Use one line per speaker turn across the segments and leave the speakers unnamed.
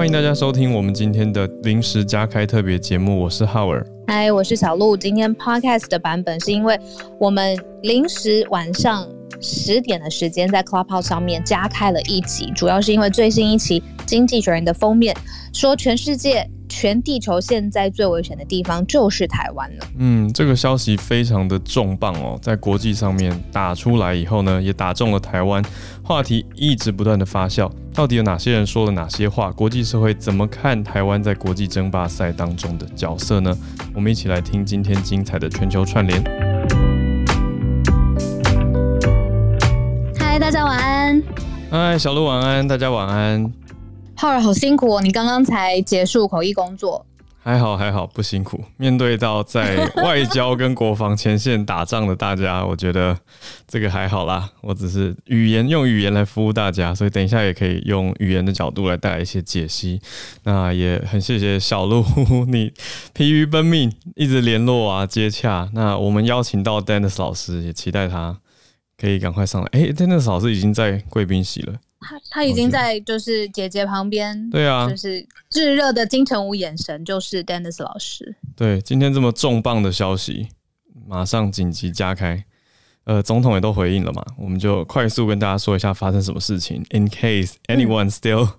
欢迎大家收听我们今天的临时加开特别节目，我是浩尔。
嗨，我是小鹿。今天 podcast 的版本是因为我们临时晚上十点的时间在 Clubhouse 上面加开了一集，主要是因为最新一期《经济学人》的封面说全世界。全地球现在最危险的地方就是台湾了。
嗯，这个消息非常的重磅哦，在国际上面打出来以后呢，也打中了台湾，话题一直不断的发酵。到底有哪些人说了哪些话？国际社会怎么看台湾在国际争霸赛当中的角色呢？我们一起来听今天精彩的全球串联。
嗨，大家晚安。
嗨，小鹿晚安，大家晚安。
浩尔好辛苦哦，你刚刚才结束口译工作。
还好还好，不辛苦。面对到在外交跟国防前线打仗的大家，我觉得这个还好啦。我只是语言用语言来服务大家，所以等一下也可以用语言的角度来带来一些解析。那也很谢谢小鹿，你疲于奔命，一直联络啊接洽。那我们邀请到 Dennis 老师，也期待他可以赶快上来。哎、欸，Dennis 老师已经在贵宾席了。
他他已经在就是姐姐旁边，
对啊，
就是炙热的金城武眼神，就是 Dennis 老师。
对，今天这么重磅的消息，马上紧急加开，呃，总统也都回应了嘛，我们就快速跟大家说一下发生什么事情，in case anyone still、嗯。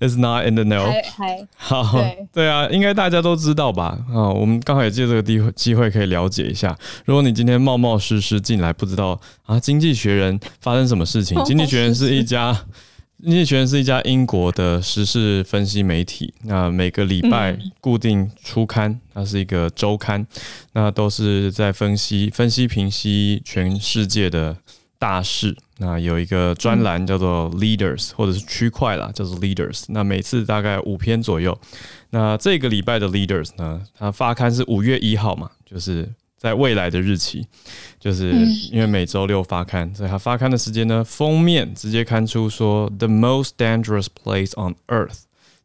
Is not in the know。好，对，对啊，应该大家都知道吧？啊，我们刚好也借这个机会机会可以了解一下。如果你今天冒冒失失进来，不知道啊，《经济学人》发生什么事情？《经济学人》是一家，《经济学人》是一家英国的时事分析媒体。那每个礼拜固定出刊，它是一个周刊，那都是在分析、分析、评析全世界的。大事，那有一个专栏叫做 Leaders，或者是区块啦，叫做 Leaders。那每次大概五篇左右。那这个礼拜的 Leaders 呢，它发刊是五月一号嘛，就是在未来的日期，就是因为每周六发刊，所以它发刊的时间呢，封面直接刊出说 The most dangerous place on earth。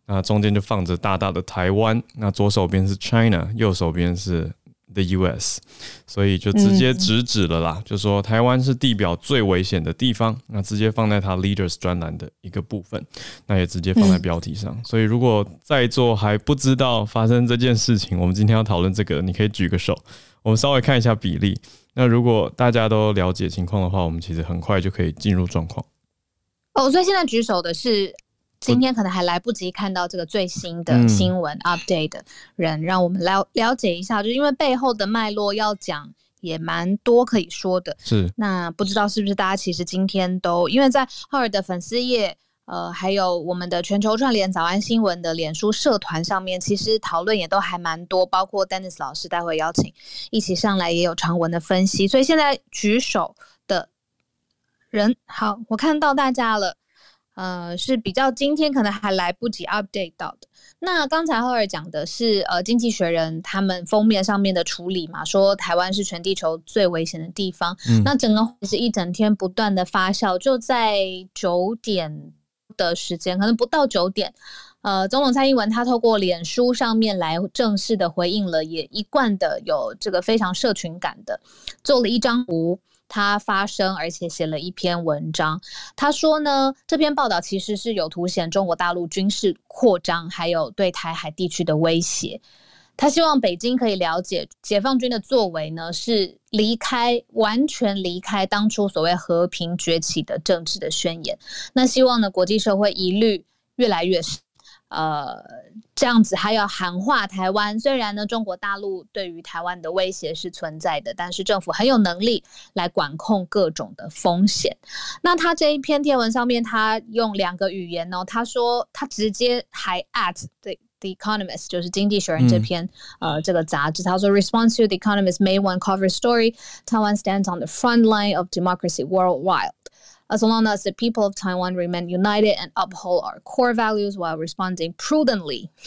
那中间就放着大大的台湾，那左手边是 China，右手边是。The U.S.，所以就直接直指了啦，嗯、就说台湾是地表最危险的地方，那直接放在他 Leaders 专栏的一个部分，那也直接放在标题上。嗯、所以如果在座还不知道发生这件事情，我们今天要讨论这个，你可以举个手，我们稍微看一下比例。那如果大家都了解情况的话，我们其实很快就可以进入状况。
哦，所以现在举手的是。今天可能还来不及看到这个最新的新闻 update 的人，让我们了了解一下，就是因为背后的脉络要讲也蛮多可以说的。
是，
那不知道是不是大家其实今天都因为在浩尔的粉丝页，呃，还有我们的全球串联早安新闻的脸书社团上面，其实讨论也都还蛮多，包括 Dennis 老师待会邀请一起上来也有长文的分析。所以现在举手的人，好，我看到大家了。呃，是比较今天可能还来不及 update 到的。那刚才浩尔讲的是，呃，《经济学人》他们封面上面的处理嘛，说台湾是全地球最危险的地方。嗯、那整个是一整天不断的发酵，就在九点的时间，可能不到九点，呃，总统蔡英文他透过脸书上面来正式的回应了，也一贯的有这个非常社群感的，做了一张图。他发声，而且写了一篇文章。他说呢，这篇报道其实是有凸显中国大陆军事扩张，还有对台海地区的威胁。他希望北京可以了解，解放军的作为呢，是离开，完全离开当初所谓和平崛起的政治的宣言。那希望呢，国际社会疑虑越来越。呃，这样子还要喊话台湾。虽然呢，中国大陆对于台湾的威胁是存在的，但是政府很有能力来管控各种的风险。那他这一篇贴文上面，他用两个语言哦，他说他直接还 at the The Economist，就是经济学人这篇、嗯、呃这个杂志，他说 Response to The Economist May one cover story, Taiwan stands on the front line of democracy worldwide. As long as the people of Taiwan remain united and uphold our core values while responding prudently，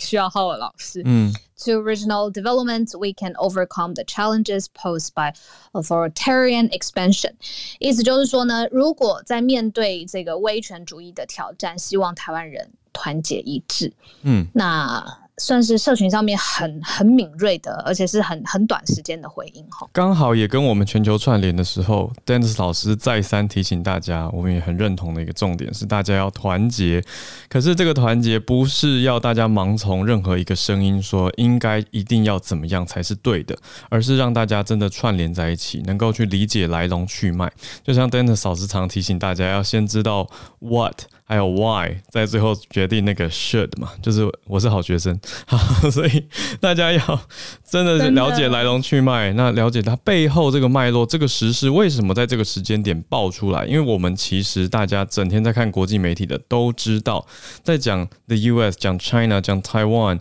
需要浩尔老师。嗯，to regional development, we can overcome the challenges posed by authoritarian expansion。意思就是说呢，如果在面对这个威权主义的挑战，希望台湾人团结一致。嗯，那 算是社群上面很很敏锐的，而且是很很短时间的回应哈。
刚好也跟我们全球串联的时候，Dennis 老师再三提醒大家，我们也很认同的一个重点是大家要团结。可是这个团结不是要大家盲从任何一个声音说应该一定要怎么样才是对的，而是让大家真的串联在一起，能够去理解来龙去脉。就像 Dennis 老师常提醒大家，要先知道 what。还有 why，在最后决定那个 should 嘛，就是我是好学生，好 所以大家要真的是了解来龙去脉，那了解它背后这个脉络，这个时事为什么在这个时间点爆出来？因为我们其实大家整天在看国际媒体的都知道，在讲 the US，讲 China，讲 Taiwan，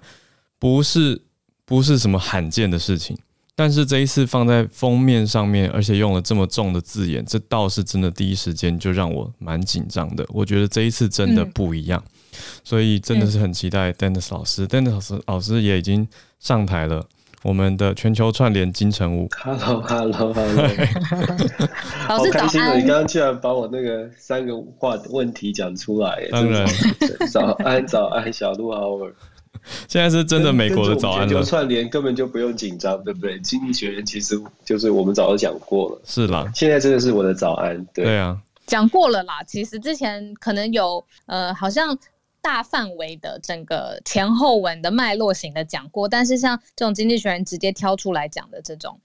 不是不是什么罕见的事情。但是这一次放在封面上面，而且用了这么重的字眼，这倒是真的第一时间就让我蛮紧张的。我觉得这一次真的不一样，所以真的是很期待 Dennis 老师。Dennis 老师老师也已经上台了，我们的全球串联金城武。
Hello，Hello，Hello，好开心的，你刚刚居然把我那个三个话问题讲出来。
当然，
早安，早安，小鹿好。
现在是真的美国的早安了。
全球串联根本就不用紧张，对不对？经济学人其实就是我们早就讲过了。
是啦，
现在真的是我的早安。对，
对啊，
讲过了啦。其实之前可能有呃，好像大范围的整个前后文的脉络型的讲过，但是像这种经济学人直接挑出来讲的这种。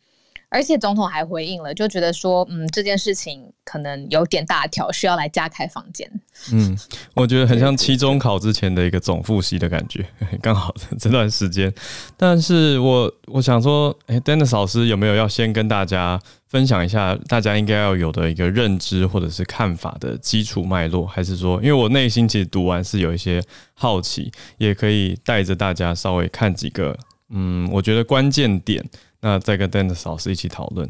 而且总统还回应了，就觉得说，嗯，这件事情可能有点大条，需要来加开房间。
嗯，我觉得很像期中考之前的一个总复习的感觉，刚好这段时间。但是我我想说，哎，Dennis 老师有没有要先跟大家分享一下，大家应该要有的一个认知或者是看法的基础脉络？还是说，因为我内心其实读完是有一些好奇，也可以带着大家稍微看几个，嗯，我觉得关键点。那再跟 Dennis 老师一起讨论。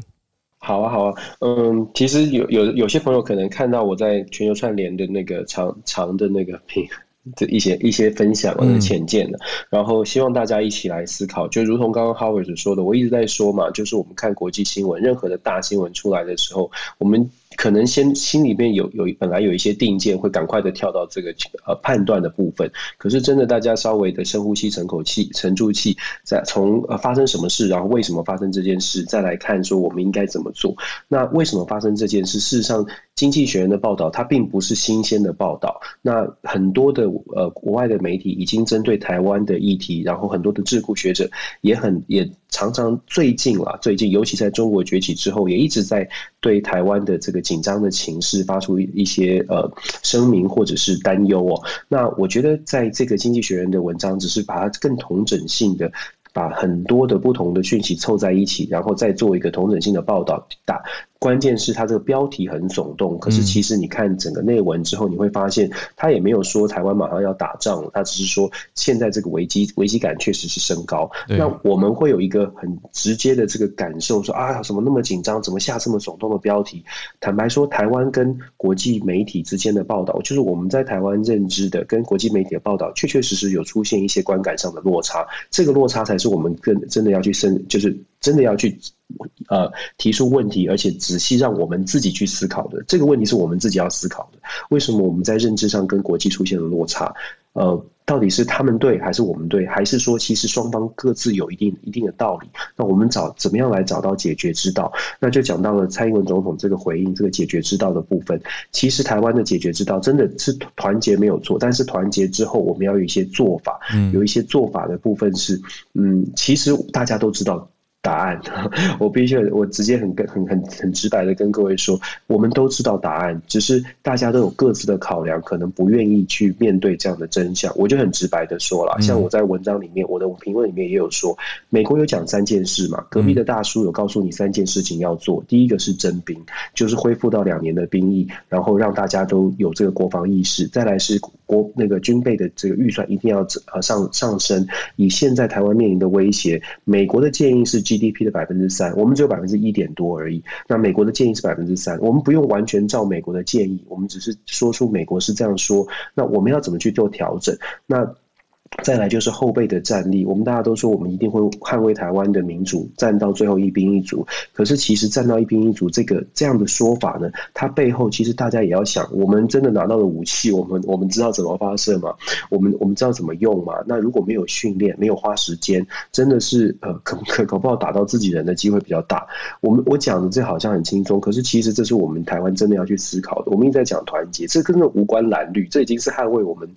好啊，好啊，嗯，其实有有有些朋友可能看到我在全球串联的那个长长的那个屏，的一些一些分享或者浅见的，然后希望大家一起来思考。就如同刚刚 Howard 说的，我一直在说嘛，就是我们看国际新闻，任何的大新闻出来的时候，我们。可能先心里面有有本来有一些定见，会赶快的跳到这个呃判断的部分。可是真的，大家稍微的深呼吸，沉口气，沉住气，再从呃发生什么事，然后为什么发生这件事，再来看说我们应该怎么做。那为什么发生这件事？事实上，经济学人的报道它并不是新鲜的报道。那很多的呃国外的媒体已经针对台湾的议题，然后很多的智库学者也很也。常常最近啦，最近尤其在中国崛起之后，也一直在对台湾的这个紧张的情势发出一些呃声明或者是担忧哦。那我觉得在这个经济学人的文章，只是把它更同整性的。把很多的不同的讯息凑在一起，然后再做一个同整性的报道。打关键是它这个标题很耸动，可是其实你看整个内文之后，你会发现他也没有说台湾马上要打仗了，他只是说现在这个危机危机感确实是升高。那我们会有一个很直接的这个感受，说啊，怎么那么紧张，怎么下这么耸动的标题？坦白说，台湾跟国际媒体之间的报道，就是我们在台湾认知的跟国际媒体的报道，确确实实有出现一些观感上的落差。这个落差才是。是我们更真的要去深，就是真的要去呃提出问题，而且仔细让我们自己去思考的。这个问题是我们自己要思考的。为什么我们在认知上跟国际出现了落差？呃。到底是他们对还是我们对？还是说其实双方各自有一定一定的道理？那我们找怎么样来找到解决之道？那就讲到了蔡英文总统这个回应，这个解决之道的部分。其实台湾的解决之道真的是团结没有错，但是团结之后我们要有一些做法，有一些做法的部分是，嗯，其实大家都知道。答案，我必须我直接很跟很很很直白的跟各位说，我们都知道答案，只是大家都有各自的考量，可能不愿意去面对这样的真相。我就很直白的说了，像我在文章里面，我的评论里面也有说，美国有讲三件事嘛，隔壁的大叔有告诉你三件事情要做，第一个是征兵，就是恢复到两年的兵役，然后让大家都有这个国防意识；再来是国那个军备的这个预算一定要呃上上升，以现在台湾面临的威胁，美国的建议是。GDP 的百分之三，我们只有百分之一点多而已。那美国的建议是百分之三，我们不用完全照美国的建议，我们只是说出美国是这样说。那我们要怎么去做调整？那再来就是后备的战力，我们大家都说我们一定会捍卫台湾的民主，战到最后一兵一卒。可是其实战到一兵一卒这个这样的说法呢，它背后其实大家也要想，我们真的拿到了武器，我们我们知道怎么发射吗？我们我们知道怎么用吗？那如果没有训练，没有花时间，真的是呃可可搞不好打到自己人的机会比较大。我们我讲的这好像很轻松，可是其实这是我们台湾真的要去思考的。我们一直在讲团结，这根本无关蓝绿，这已经是捍卫我们。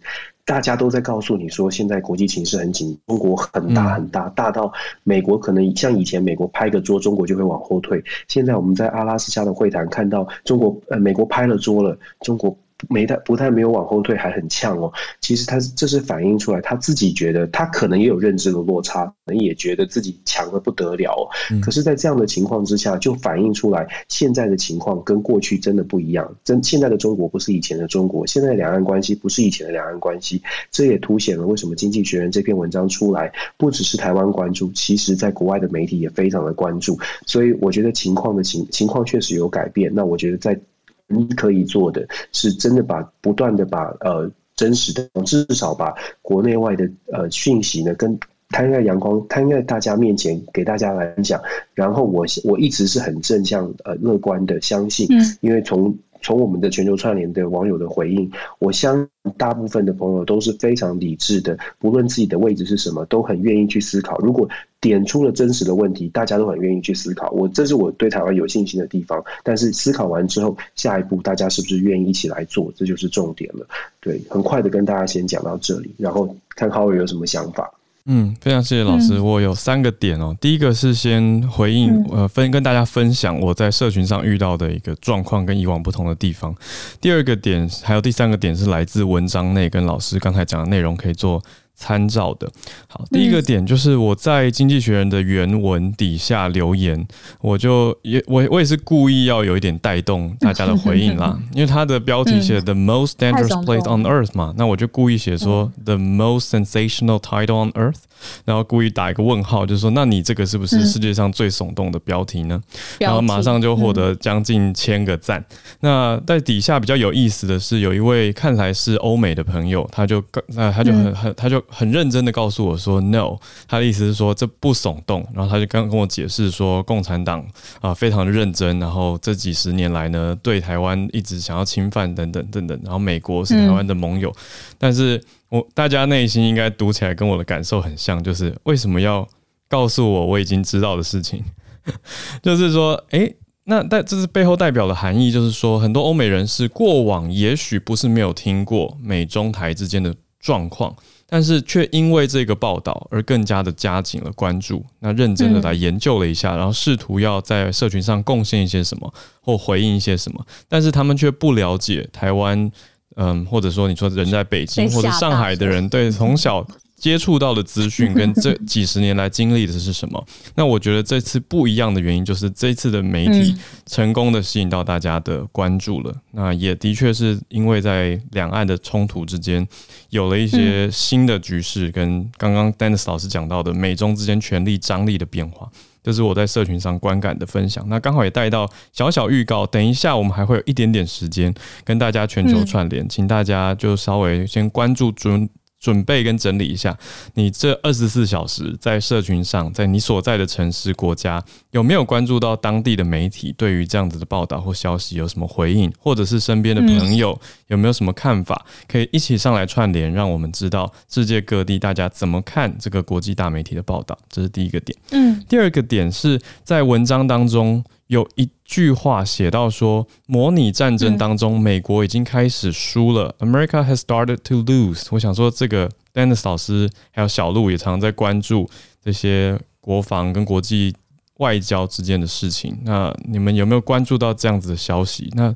大家都在告诉你说，现在国际情势很紧，中国很大很大，大到美国可能像以前美国拍个桌，中国就会往后退。现在我们在阿拉斯加的会谈看到，中国呃美国拍了桌了，中国。没太不太没有往后退，还很呛哦。其实他这是反映出来，他自己觉得他可能也有认知的落差，可能也觉得自己强的不得了哦。可是，在这样的情况之下，就反映出来现在的情况跟过去真的不一样。真现在的中国不是以前的中国，现在的两岸关系不是以前的两岸关系。这也凸显了为什么《经济学人》这篇文章出来，不只是台湾关注，其实在国外的媒体也非常的关注。所以，我觉得情况的情情况确实有改变。那我觉得在。你可以做的是真的把不断的把呃真实的至少把国内外的呃讯息呢跟摊在阳光摊在大家面前给大家来讲，然后我我一直是很正向呃乐观的相信，因为从。从我们的全球串联的网友的回应，我相信大部分的朋友都是非常理智的，不论自己的位置是什么，都很愿意去思考。如果点出了真实的问题，大家都很愿意去思考。我这是我对台湾有信心的地方。但是思考完之后，下一步大家是不是愿意一起来做，这就是重点了。对，很快的跟大家先讲到这里，然后看 Howard 有什么想法。
嗯，非常谢谢老师。嗯、我有三个点哦。第一个是先回应，呃，分跟大家分享我在社群上遇到的一个状况跟以往不同的地方。第二个点还有第三个点是来自文章内跟老师刚才讲的内容可以做参照的。好，第一个点就是我在《经济学人》的原文底下留言，我就也我我也是故意要有一点带动大家的回应啦，因为他的标题写 The most dangerous place on earth 嘛，那我就故意写说 The most sensational title on earth，然后故意打一个问号，就是说那你这个是不是世界上最耸动的标题呢？然后马上就获得将近千个赞。那在底下比较有意思的是，有一位看来是欧美的朋友，他就那他就很很他就。很认真的告诉我说，no，他的意思是说这不耸动。然后他就刚跟我解释说，共产党啊非常的认真，然后这几十年来呢，对台湾一直想要侵犯等等等等。然后美国是台湾的盟友，但是我大家内心应该读起来跟我的感受很像，就是为什么要告诉我我已经知道的事情？就是说，诶，那但这是背后代表的含义，就是说很多欧美人士过往也许不是没有听过美中台之间的状况。但是却因为这个报道而更加的加紧了关注，那认真的来研究了一下，然后试图要在社群上贡献一些什么或回应一些什么，但是他们却不了解台湾，嗯，或者说你说人在北京或者上海的人，对，从小。接触到的资讯跟 这几十年来经历的是什么？那我觉得这次不一样的原因就是这次的媒体成功的吸引到大家的关注了。那也的确是因为在两岸的冲突之间有了一些新的局势，跟刚刚 Dennis 老师讲到的美中之间权力张力的变化，这是我在社群上观感的分享。那刚好也带到小小预告，等一下我们还会有一点点时间跟大家全球串联，请大家就稍微先关注准。准备跟整理一下，你这二十四小时在社群上，在你所在的城市、国家，有没有关注到当地的媒体对于这样子的报道或消息有什么回应，或者是身边的朋友有没有什么看法，可以一起上来串联，让我们知道世界各地大家怎么看这个国际大媒体的报道。这是第一个点。嗯，第二个点是在文章当中。有一句话写到说，模拟战争当中，美国已经开始输了。America has started to lose。我想说，这个 Dennis 老师还有小鹿也常在关注这些国防跟国际外交之间的事情。那你们有没有关注到这样子的消息？那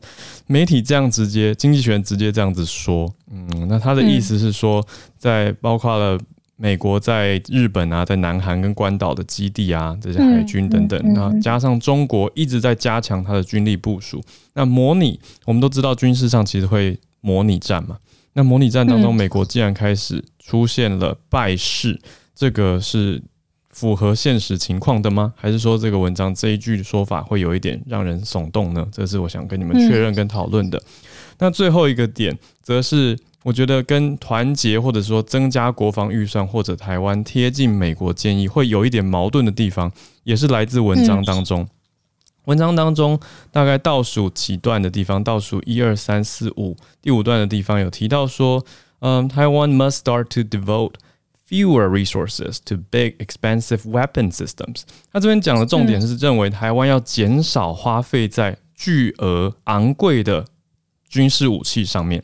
媒体这样直接，经济学人直接这样子说，嗯，那他的意思是说，在包括了。美国在日本啊，在南韩跟关岛的基地啊，这些海军等等，那加上中国一直在加强它的军力部署。那模拟，我们都知道军事上其实会模拟战嘛。那模拟战当中，美国既然开始出现了败势，这个是符合现实情况的吗？还是说这个文章这一句说法会有一点让人耸动呢？这是我想跟你们确认跟讨论的。那最后一个点，则是。我觉得跟团结或者说增加国防预算或者台湾贴近美国建议会有一点矛盾的地方，也是来自文章当中。文章当中大概倒数几段的地方，倒数一二三四五，第五段的地方有提到说，嗯，台湾 must start to devote fewer resources to big expensive weapon systems。他这边讲的重点是认为台湾要减少花费在巨额昂贵的军事武器上面。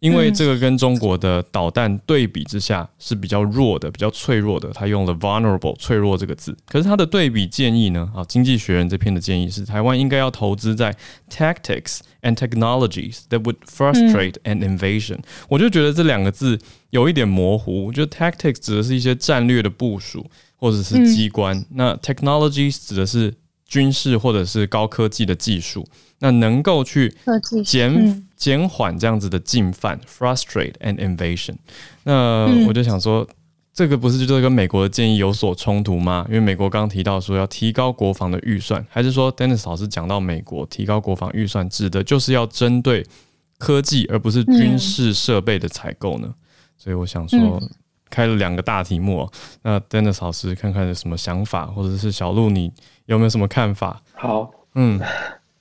因为这个跟中国的导弹对比之下是比较弱的，比较脆弱的。他用了 vulnerable 脆弱这个字，可是他的对比建议呢？啊，经济学人这篇的建议是，台湾应该要投资在 tactics and technologies that would frustrate an invasion。我就觉得这两个字有一点模糊。我觉得 tactics 指的是一些战略的部署或者是机关，那 technologies 指的是军事或者是高科技的技术，那能够去减。减缓这样子的进犯，frustrate and invasion。那我就想说，这个不是就是跟美国的建议有所冲突吗？因为美国刚刚提到说要提高国防的预算，还是说 Dennis 老师讲到美国提高国防预算，指的就是要针对科技，而不是军事设备的采购呢？所以我想说，开了两个大题目。那 Dennis 老师看看有什么想法，或者是小鹿你有没有什么看法？
好，
嗯。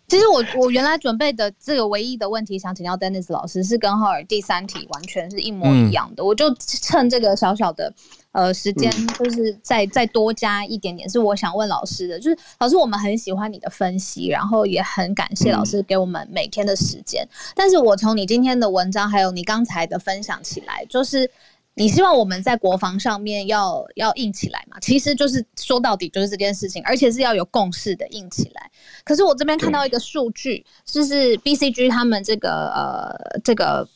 其实我我原来准备的这个唯一的问题，想请教 Dennis 老师，是跟 Howard 第三题完全是一模一样的。嗯、我就趁这个小小的呃时间，就是再再多加一点点，是我想问老师的，就是老师，我们很喜欢你的分析，然后也很感谢老师给我们每天的时间。嗯、但是我从你今天的文章，还有你刚才的分享起来，就是。你希望我们在国防上面要要硬起来嘛？其实就是说到底就是这件事情，而且是要有共识的硬起来。可是我这边看到一个数据，就是 BCG 他们这个呃这个。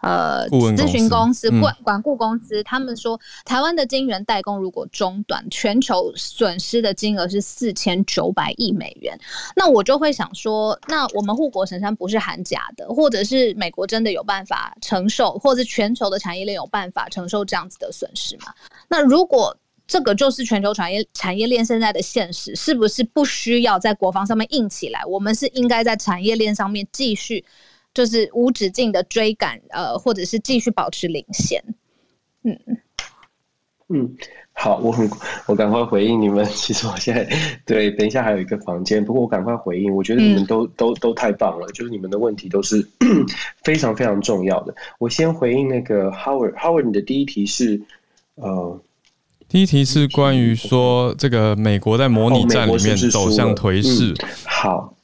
呃，咨询公司、管管顾公司，他们说，台湾的晶圆代工如果中断，全球损失的金额是四千九百亿美元。那我就会想说，那我们护国神山不是喊假的，或者是美国真的有办法承受，或者是全球的产业链有办法承受这样子的损失吗？那如果这个就是全球产业产业链现在的现实，是不是不需要在国防上面硬起来？我们是应该在产业链上面继续。就是无止境的追赶，呃，或者是继续保持领先。嗯
嗯，好，我很我赶快回应你们。其实我现在对，等一下还有一个房间，不过我赶快回应。我觉得你们都、嗯、都都太棒了，就是你们的问题都是 非常非常重要的。我先回应那个 Howard，Howard，Howard，你的第一题是呃，
第一题是关于说这个美国在模拟战里面走向颓势、
嗯。好。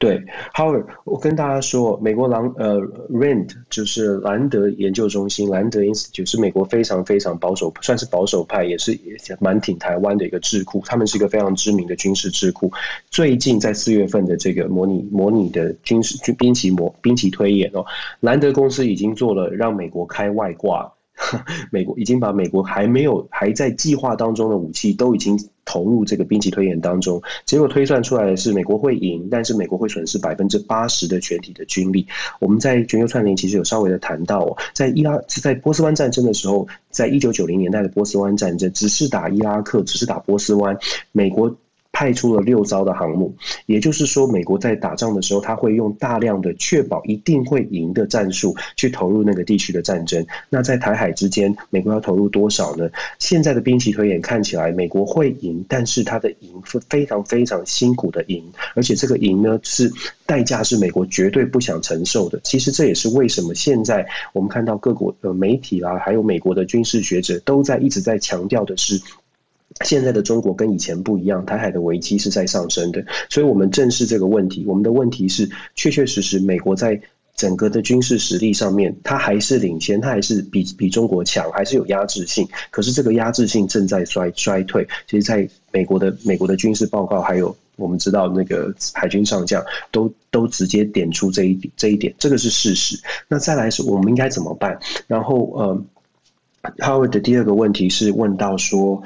对，Howard，我跟大家说，美国兰呃 RAND 就是兰德研究中心，兰德 Institute 是美国非常非常保守，算是保守派，也是蛮挺台湾的一个智库。他们是一个非常知名的军事智库。最近在四月份的这个模拟模拟的军事军兵棋模兵棋推演哦，兰德公司已经做了让美国开外挂。美国已经把美国还没有还在计划当中的武器都已经投入这个兵棋推演当中，结果推算出来的是美国会赢，但是美国会损失百分之八十的全体的军力。我们在全球串联其实有稍微的谈到哦，在伊拉在波斯湾战争的时候，在一九九零年代的波斯湾战争，只是打伊拉克，只是打波斯湾，美国。派出了六艘的航母，也就是说，美国在打仗的时候，他会用大量的确保一定会赢的战术去投入那个地区的战争。那在台海之间，美国要投入多少呢？现在的兵棋推演看起来，美国会赢，但是他的赢是非常非常辛苦的赢，而且这个赢呢，是代价是美国绝对不想承受的。其实这也是为什么现在我们看到各国的媒体啦，还有美国的军事学者都在一直在强调的是。现在的中国跟以前不一样，台海的危机是在上升的，所以我们正视这个问题。我们的问题是，确确实实，美国在整个的军事实力上面，它还是领先，它还是比比中国强，还是有压制性。可是这个压制性正在衰衰退。其实，在美国的美国的军事报告，还有我们知道那个海军上将，都都直接点出这一，这一点，这个是事实。那再来是，我们应该怎么办？然后，呃，Howard 的第二个问题是问到说。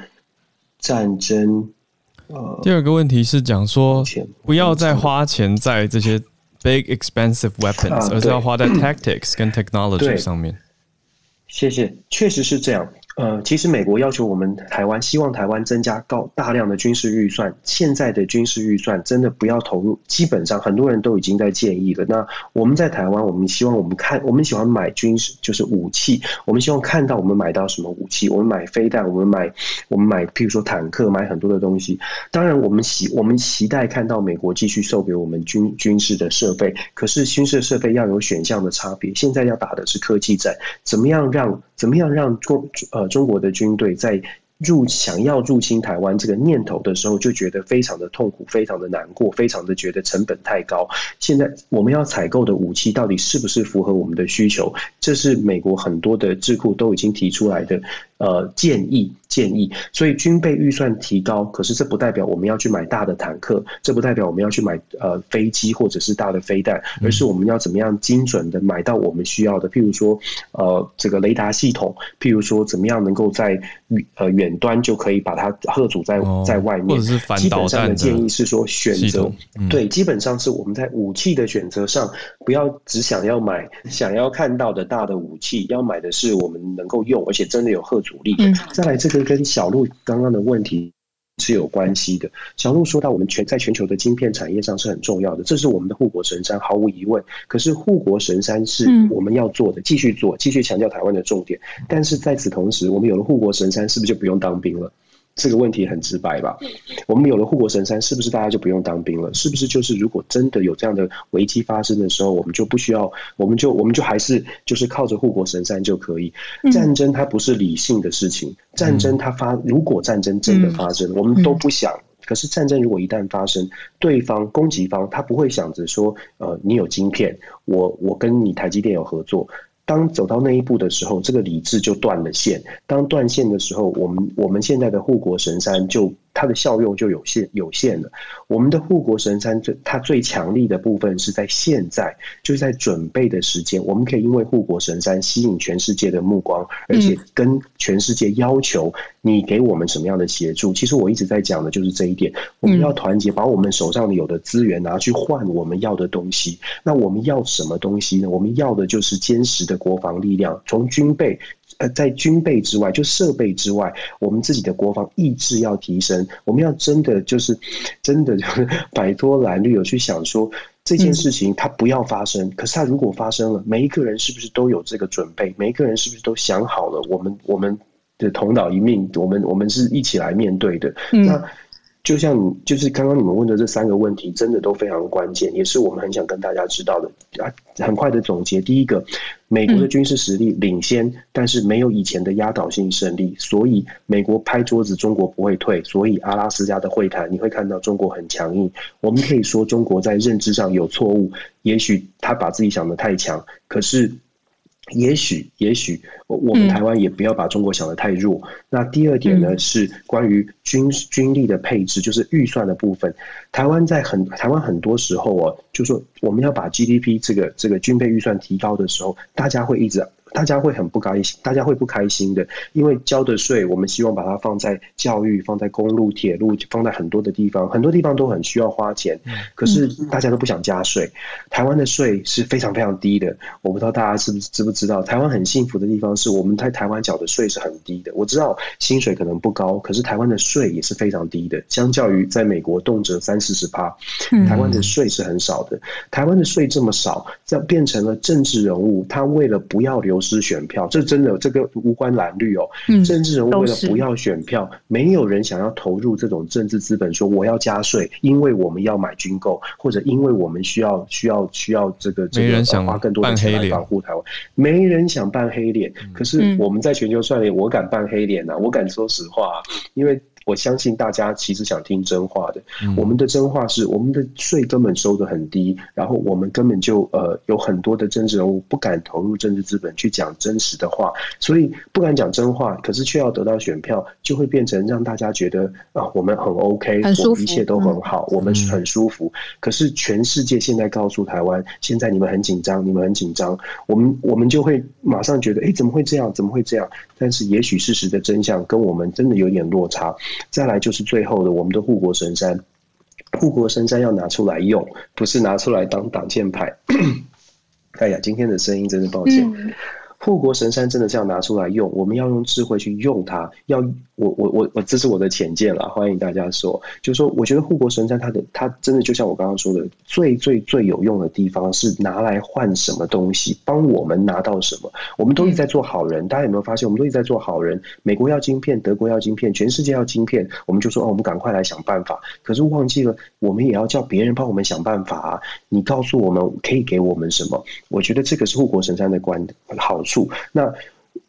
战争，呃，
第二个问题是讲说，不要再花钱在这些 big expensive weapons，啊，而是要花在 tactics 跟 technology 上面。
谢谢，确实是这样。呃，其实美国要求我们台湾，希望台湾增加高大量的军事预算。现在的军事预算真的不要投入，基本上很多人都已经在建议了。那我们在台湾，我们希望我们看，我们喜欢买军事，就是武器。我们希望看到我们买到什么武器，我们买飞弹，我们买我们买，譬如说坦克，买很多的东西。当然，我们期我们期待看到美国继续售给我们军军事的设备。可是军事设备要有选项的差别。现在要打的是科技战，怎么样让怎么样让中呃。中国的军队在入想要入侵台湾这个念头的时候，就觉得非常的痛苦，非常的难过，非常的觉得成本太高。现在我们要采购的武器到底是不是符合我们的需求？这是美国很多的智库都已经提出来的呃建议。建议，所以军备预算提高，可是这不代表我们要去买大的坦克，这不代表我们要去买呃飞机或者是大的飞弹，而是我们要怎么样精准的买到我们需要的，譬如说呃这个雷达系统，譬如说怎么样能够在呃远端就可以把它吓阻在在外面，
或者是反导弹的
基本上的建议是说选择，
嗯、
对，基本上是我们在武器的选择上，不要只想要买想要看到的大的武器，要买的是我们能够用而且真的有吓阻力再来这个。跟小路刚刚的问题是有关系的。小路说到，我们全在全球的晶片产业上是很重要的，这是我们的护国神山，毫无疑问。可是护国神山是我们要做的，继续做，继续强调台湾的重点。但是在此同时，我们有了护国神山，是不是就不用当兵了？这个问题很直白吧？我们有了护国神山，是不是大家就不用当兵了？是不是就是如果真的有这样的危机发生的时候，我们就不需要，我们就我们就还是就是靠着护国神山就可以？战争它不是理性的事情，战争它发，如果战争真的发生，我们都不想。可是战争如果一旦发生，对方攻击方他不会想着说，呃，你有晶片，我我跟你台积电有合作。当走到那一步的时候，这个理智就断了线。当断线的时候，我们我们现在的护国神山就。它的效用就有限有限了。我们的护国神山最它最强力的部分是在现在，就是在准备的时间。我们可以因为护国神山吸引全世界的目光，而且跟全世界要求你给我们什么样的协助。其实我一直在讲的就是这一点。我们要团结，把我们手上有的资源拿去换我们要的东西。那我们要什么东西呢？我们要的就是坚实的国防力量，从军备。呃，在军备之外，就设备之外，我们自己的国防意志要提升。我们要真的就是，真的就是 摆脱蓝绿，有去想说这件事情它不要发生。可是它如果发生了，每一个人是不是都有这个准备？每一个人是不是都想好了？我们我们的同岛一命，我们我们是一起来面对的。那。就像你，就是刚刚你们问的这三个问题，真的都非常关键，也是我们很想跟大家知道的啊。很快的总结，第一个，美国的军事实力领先，但是没有以前的压倒性胜利，所以美国拍桌子，中国不会退。所以阿拉斯加的会谈，你会看到中国很强硬。我们可以说中国在认知上有错误，也许他把自己想得太强，可是。也许，也许我们台湾也不要把中国想得太弱。嗯、那第二点呢，是关于军军力的配置，就是预算的部分。台湾在很台湾很多时候哦，就说我们要把 GDP 这个这个军备预算提高的时候，大家会一直。大家会很不开心，大家会不开心的，因为交的税，我们希望把它放在教育、放在公路、铁路，放在很多的地方，很多地方都很需要花钱。可是大家都不想加税。台湾的税是非常非常低的，我不知道大家是不是知不知道？台湾很幸福的地方是我们在台湾缴的税是很低的。我知道薪水可能不高，可是台湾的税也是非常低的，相较于在美国动辄三四十趴，台湾的税是很少的。台湾的税这么少，这变成了政治人物，他为了不要流失选票，这真的这个无关蓝绿哦。政治人物为了不要选票，没有人想要投入这种政治资本，说我要加税，因为我们要买军购，或者因为我们需要需要需要这个这个花更多的钱来保护台湾。没人想扮黑脸，可是我们在全球串联，我敢扮黑脸啊，我敢说实话，因为。我相信大家其实想听真话的。我们的真话是，我们的税根本收得很低，然后我们根本就呃有很多的政治人物不敢投入政治资本去讲真实的话，所以不敢讲真话，可是却要得到选票，就会变成让大家觉得啊我们很 OK，我们一切都很好，我们很舒服。可是全世界现在告诉台湾，现在你们很紧张，你们很紧张，我们我们就会马上觉得，哎，怎么会这样？怎么会这样？但是也许事实的真相跟我们真的有点落差。再来就是最后的，我们的护国神山，护国神山要拿出来用，不是拿出来当挡箭牌。哎呀，今天的声音真是抱歉。护国神山真的是要拿出来用，我们要用智慧去用它。要我我我我，这是我的浅见了，欢迎大家说，就是说，我觉得护国神山它的它真的就像我刚刚说的，最最最有用的地方是拿来换什么东西，帮我们拿到什么。我们都一直在做好人，大家有没有发现？我们都一直在做好人。美国要晶片，德国要晶片，全世界要晶片，我们就说哦，我们赶快来想办法。可是忘记了，我们也要叫别人帮我们想办法啊！你告诉我们可以给我们什么？我觉得这个是护国神山的关好处。那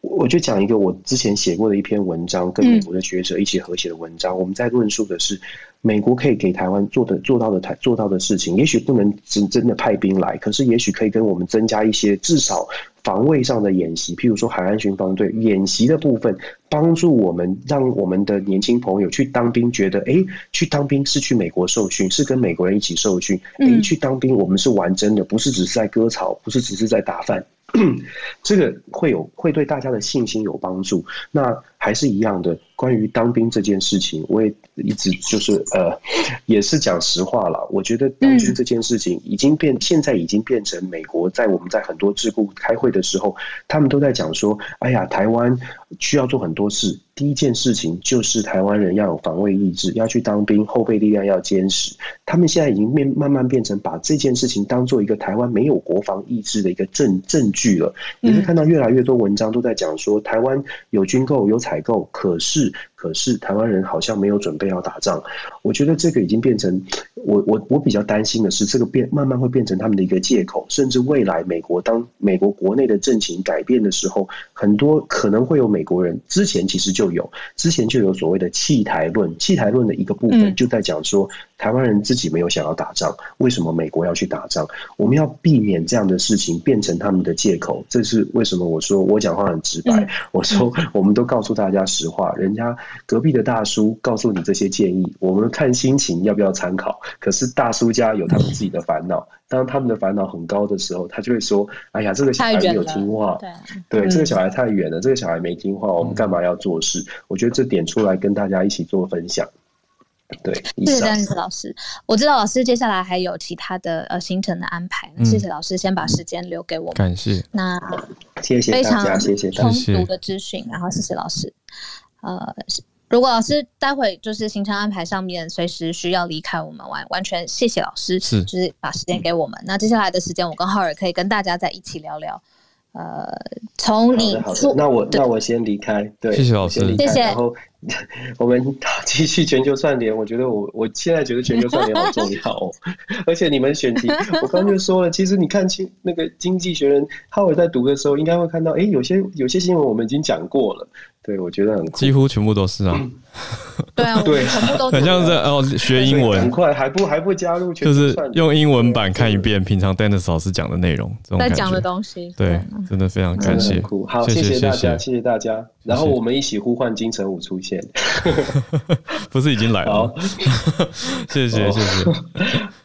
我就讲一个我之前写过的一篇文章，跟美国的学者一起合写的文章。嗯、我们在论述的是，美国可以给台湾做的做到的台做到的事情，也许不能真真的派兵来，可是也许可以跟我们增加一些至少防卫上的演习，譬如说海岸巡防队演习的部分，帮助我们让我们的年轻朋友去当兵，觉得哎、欸，去当兵是去美国受训，是跟美国人一起受训。哎、欸，去当兵我们是玩真的，不是只是在割草，不是只是在打饭。这个会有会对大家的信心有帮助。那还是一样的，关于当兵这件事情，我也一直就是呃，也是讲实话了。我觉得当兵这件事情已经变，现在已经变成美国在我们在很多智库开会的时候，他们都在讲说：“哎呀，台湾需要做很多事。第一件事情就是台湾人要有防卫意志，要去当兵，后备力量要坚实。他们现在已经变慢慢变成把这件事情当做一个台湾没有国防意志的一个证证据了。你会看到越来越多文章都在讲说，台湾有军购有采采购，可是。可是台湾人好像没有准备要打仗，我觉得这个已经变成我我我比较担心的是，这个变慢慢会变成他们的一个借口，甚至未来美国当美国国内的政情改变的时候，很多可能会有美国人之前其实就有之前就有所谓的弃台论，弃台论的一个部分就在讲说，台湾人自己没有想要打仗，为什么美国要去打仗？我们要避免这样的事情变成他们的借口，这是为什么？我说我讲话很直白，我说我们都告诉大家实话，人家。隔壁的大叔告诉你这些建议，我们看心情要不要参考。可是大叔家有他们自己的烦恼，当他们的烦恼很高的时候，他就会说：“哎呀，这个小孩没有听话，对，对，这个小孩太远了，这个小孩没听话，我们干嘛要做事？”我觉得这点出来跟大家一起做分享。对，谢谢
丹尼斯老师。我知道老师接下来还有其他的呃行程的安排，谢谢老师先把时间留给我们。
感谢。
那
谢谢大家，谢谢
充足的资讯，然后谢谢老师。呃，如果老师待会就是行程安排上面随时需要离开，我们完完全谢谢老师，是就是把时间给我们。那接下来的时间，我跟浩尔可以跟大家在一起聊聊。呃，从你出，
那我那我先离开，对，
谢谢老师，
谢谢。
然后我们继续全球串联，我觉得我我现在觉得全球串联好重要哦，而且你们选题，我刚刚就说了，其实你看清那个经济学人，浩尔在读的时候，应该会看到，哎，有些有些新闻我们已经讲过了。对，我觉得很
几乎全部都是啊。
嗯、对啊，对，
很像是哦，学英文。
很快，还不还不加入，
就是用英文版看一遍平常 Dennis 老师讲的内容，
在讲的东西。
对，真的非常感谢，
好，谢谢大家，谢谢。大家。然后我们一起呼唤金城武出现，
不是已经来了？谢谢谢谢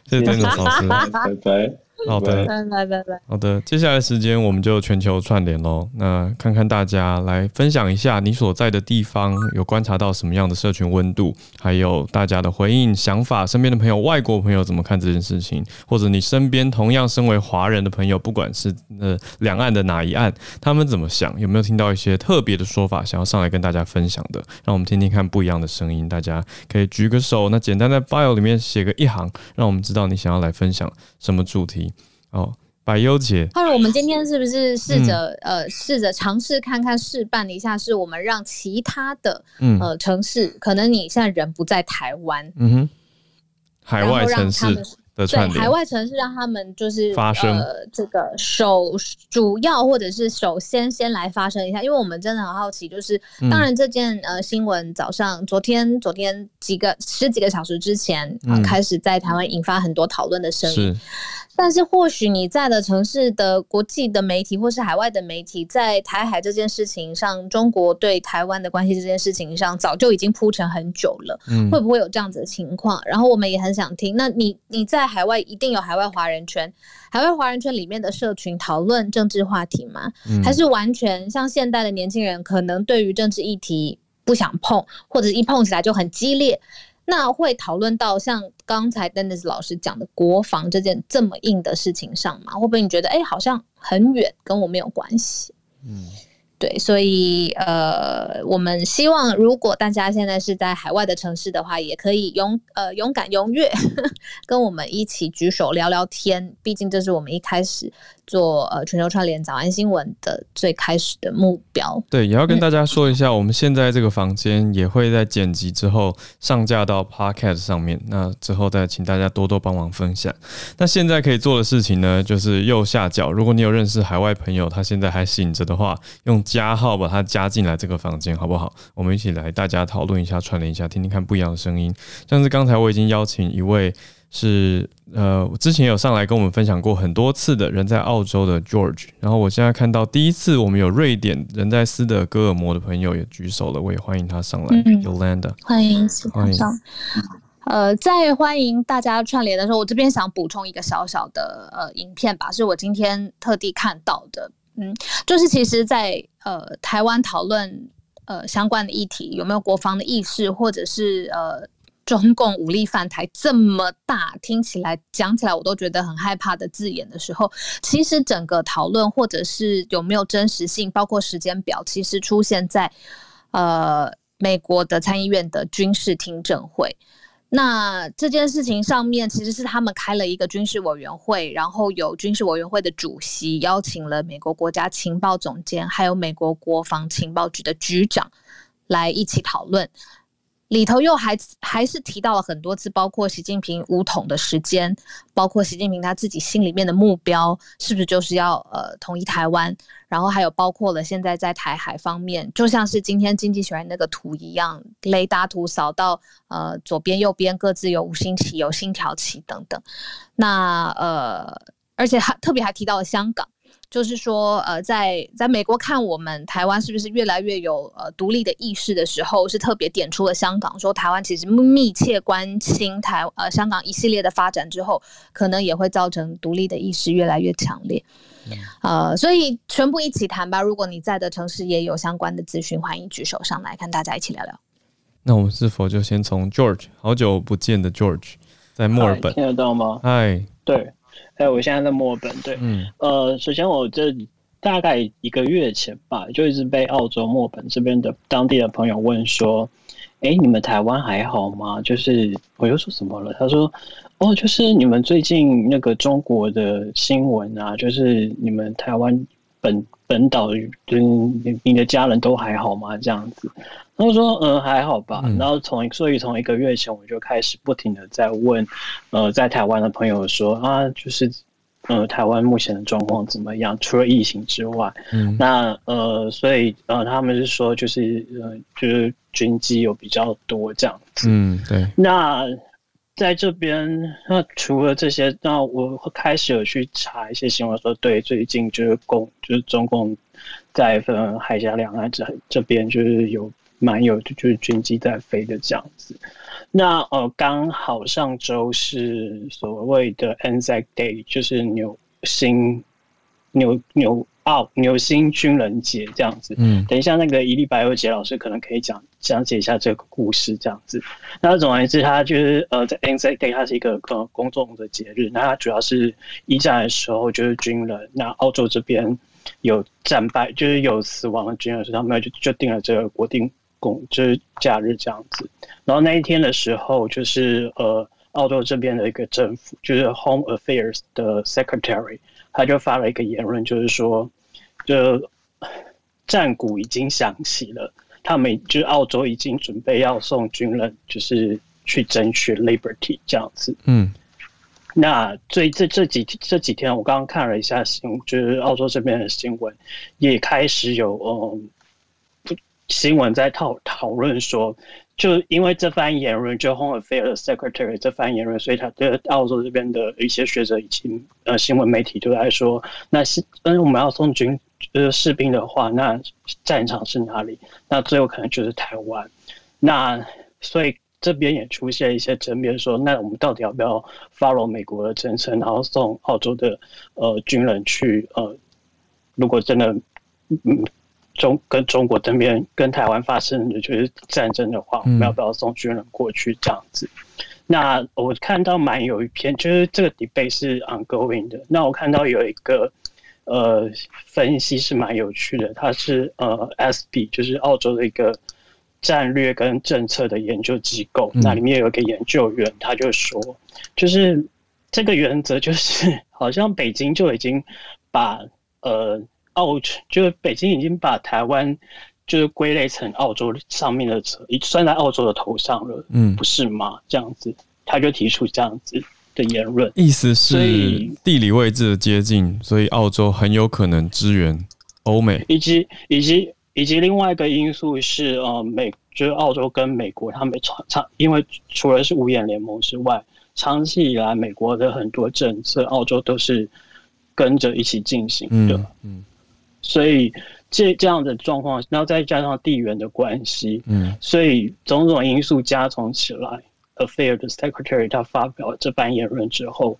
谢谢 Dennis 老师，
拜拜。
好的，
拜拜拜拜。
好的，接下来时间我们就全球串联喽。那看看大家来分享一下你所在的地方有观察到什么样的社群温度，还有大家的回应想法。身边的朋友、外国朋友怎么看这件事情？或者你身边同样身为华人的朋友，不管是呃两岸的哪一岸，他们怎么想？有没有听到一些特别的说法，想要上来跟大家分享的？让我们听听看不一样的声音。大家可以举个手，那简单在 bio 里面写个一行，让我们知道你想要来分享什么主题。哦，百优姐，
或者我们今天是不是试着、嗯、呃，试着尝试看看试办一下，是我们让其他的呃城市，嗯、可能你现在人不在台湾，
嗯哼，海外城市的串联，
对，海外城市让他们就是
发生
呃这个首主要或者是首先先来发生一下，因为我们真的很好奇，就是当然这件呃新闻早上昨天昨天几个十几个小时之前啊、呃、开始在台湾引发很多讨论的声音。但是或许你在的城市的国际的媒体或是海外的媒体，在台海这件事情上，中国对台湾的关系这件事情上，早就已经铺陈很久了。嗯，会不会有这样子的情况？然后我们也很想听。那你你在海外一定有海外华人圈，海外华人圈里面的社群讨论政治话题吗？还是完全像现代的年轻人，可能对于政治议题不想碰，或者一碰起来就很激烈？那会讨论到像刚才 Dennis 老师讲的国防这件这么硬的事情上吗？会不会你觉得哎、欸，好像很远，跟我没有关系？嗯。对，所以呃，我们希望如果大家现在是在海外的城市的话，也可以勇呃勇敢踊跃，跟我们一起举手聊聊天。毕竟这是我们一开始做呃全球串联早安新闻的最开始的目标。
对，也要跟大家说一下，嗯、我们现在这个房间也会在剪辑之后上架到 Podcast 上面。那之后再请大家多多帮忙分享。那现在可以做的事情呢，就是右下角，如果你有认识海外朋友，他现在还醒着的话，用。加号把他加进来这个房间，好不好？我们一起来，大家讨论一下，串联一下，听听看不一样的声音。像是刚才我已经邀请一位是呃，之前有上来跟我们分享过很多次的人在澳洲的 George，然后我现在看到第一次我们有瑞典人在斯德哥尔摩的朋友也举手了，我也欢迎他上来。
嗯、
Yolanda，
欢迎，欢迎上。呃，在欢迎大家串联的时候，我这边想补充一个小小的呃影片吧，是我今天特地看到的。嗯，就是其实在，在呃台湾讨论呃相关的议题，有没有国防的意识，或者是呃中共武力犯台这么大，听起来讲起来我都觉得很害怕的字眼的时候，其实整个讨论或者是有没有真实性，包括时间表，其实出现在呃美国的参议院的军事听证会。那这件事情上面其实是他们开了一个军事委员会，然后有军事委员会的主席邀请了美国国家情报总监，还有美国国防情报局的局长来一起讨论。里头又还还是提到了很多次，包括习近平武统的时间，包括习近平他自己心里面的目标是不是就是要呃统一台湾，然后还有包括了现在在台海方面，就像是今天经济学人那个图一样，雷达图扫到呃左边右边各自有五星旗、有星条旗等等。那呃，而且还特别还提到了香港。就是说，呃，在在美国看我们台湾是不是越来越有呃独立的意识的时候，是特别点出了香港，说台湾其实密切关心台呃香港一系列的发展之后，可能也会造成独立的意识越来越强烈。嗯、呃，所以全部一起谈吧。如果你在的城市也有相关的资讯，欢迎举手上来，跟大家一起聊聊。
那我们是否就先从 George，好久不见的 George，在墨尔本，
听得到吗？
嗨，
对。哎，我现在在墨尔本。对，嗯，呃，首先我这大概一个月前吧，就一直被澳洲墨尔本这边的当地的朋友问说：“哎，你们台湾还好吗？”就是我又说什么了？他说：“哦，就是你们最近那个中国的新闻啊，就是你们台湾本本岛，就是你你的家人都还好吗？这样子。”他说：“嗯，还好吧。嗯”然后从所以从一个月前我就开始不停的在问，呃，在台湾的朋友说啊，就是呃，台湾目前的状况怎么样？除了疫情之外，嗯，那呃，所以呃，他们是说就是呃，就是军机有比较多这样子。
嗯，对。
那在这边，那除了这些，那我开始有去查一些新闻，说对，最近就是共就是中共在呃海峡两岸这这边就是有。蛮有，就是军机在飞的这样子。那呃，刚好上周是所谓的 Anzac Day，就是纽新纽纽澳牛星军人节这样子。嗯，等一下那个伊丽白欧杰老师可能可以讲讲解一下这个故事这样子。那总而言之，它就是呃，在 Anzac Day 它是一个呃公众的节日。那它主要是一战的时候就是军人，那澳洲这边有战败，就是有死亡的军人，所以他们就就定了这个国定公。就是假日这样子，然后那一天的时候，就是呃，澳洲这边的一个政府，就是 Home Affairs 的 Secretary，他就发了一个言论，就是说，就战鼓已经响起了，他们就是澳洲已经准备要送军人，就是去争取 Liberty 这样子。嗯，那所以这这几这几天，我刚刚看了一下新闻，就是澳洲这边的新闻，也开始有嗯。新闻在讨讨论说，就因为这番言论，就 Home Affairs Secretary 这番言论，所以他对澳洲这边的一些学者以及呃新闻媒体就在说，那是嗯我们要送军呃士兵的话，那战场是哪里？那最后可能就是台湾。那所以这边也出现一些争辩，说那我们到底要不要 follow 美国的政策，然后送澳洲的呃军人去呃，如果真的嗯。中跟中国这边跟台湾发生的就是战争的话，我们要不要送军人过去这样子？嗯、那我看到蛮有一篇，就是这个 debate 是 ongoing 的。那我看到有一个呃分析是蛮有趣的。它是呃 SB，就是澳洲的一个战略跟政策的研究机构。嗯、那里面有一个研究员，他就说，就是这个原则就是，好像北京就已经把呃澳洲，就是北京已经把台湾。就是归类成澳洲上面的车，已算在澳洲的头上了，嗯，不是吗？这样子，他就提出这样子的言论，
意思是地理位置的接近，所以澳洲很有可能支援欧美，
以及以及以及另外一个因素是，呃，美就是澳洲跟美国他们长长，因为除了是五眼联盟之外，长期以来美国的很多政策，澳洲都是跟着一起进行的，嗯，嗯，所以。这这样的状况，然后再加上地缘的关系，嗯，所以种种因素加重起来，Affairs 的 Secretary 他发表这番言论之后，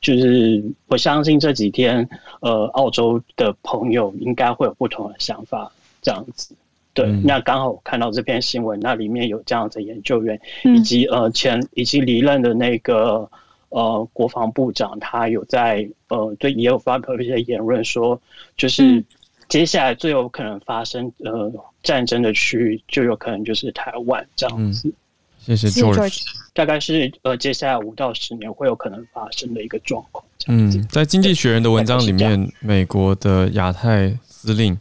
就是我相信这几天，呃，澳洲的朋友应该会有不同的想法，这样子。对，嗯、那刚好我看到这篇新闻，那里面有这样的研究员，以及呃前以及离任的那个呃国防部长，他有在呃对也有发表一些言论说，就是。嗯接下来最有可能发生呃战争的区域，就有可能就是台湾这样子。
嗯、谢谢 George，
大概是呃接下来五到十年会有可能发生的一个状况。
嗯，在《经济学人》的文章里面，美国的亚太司令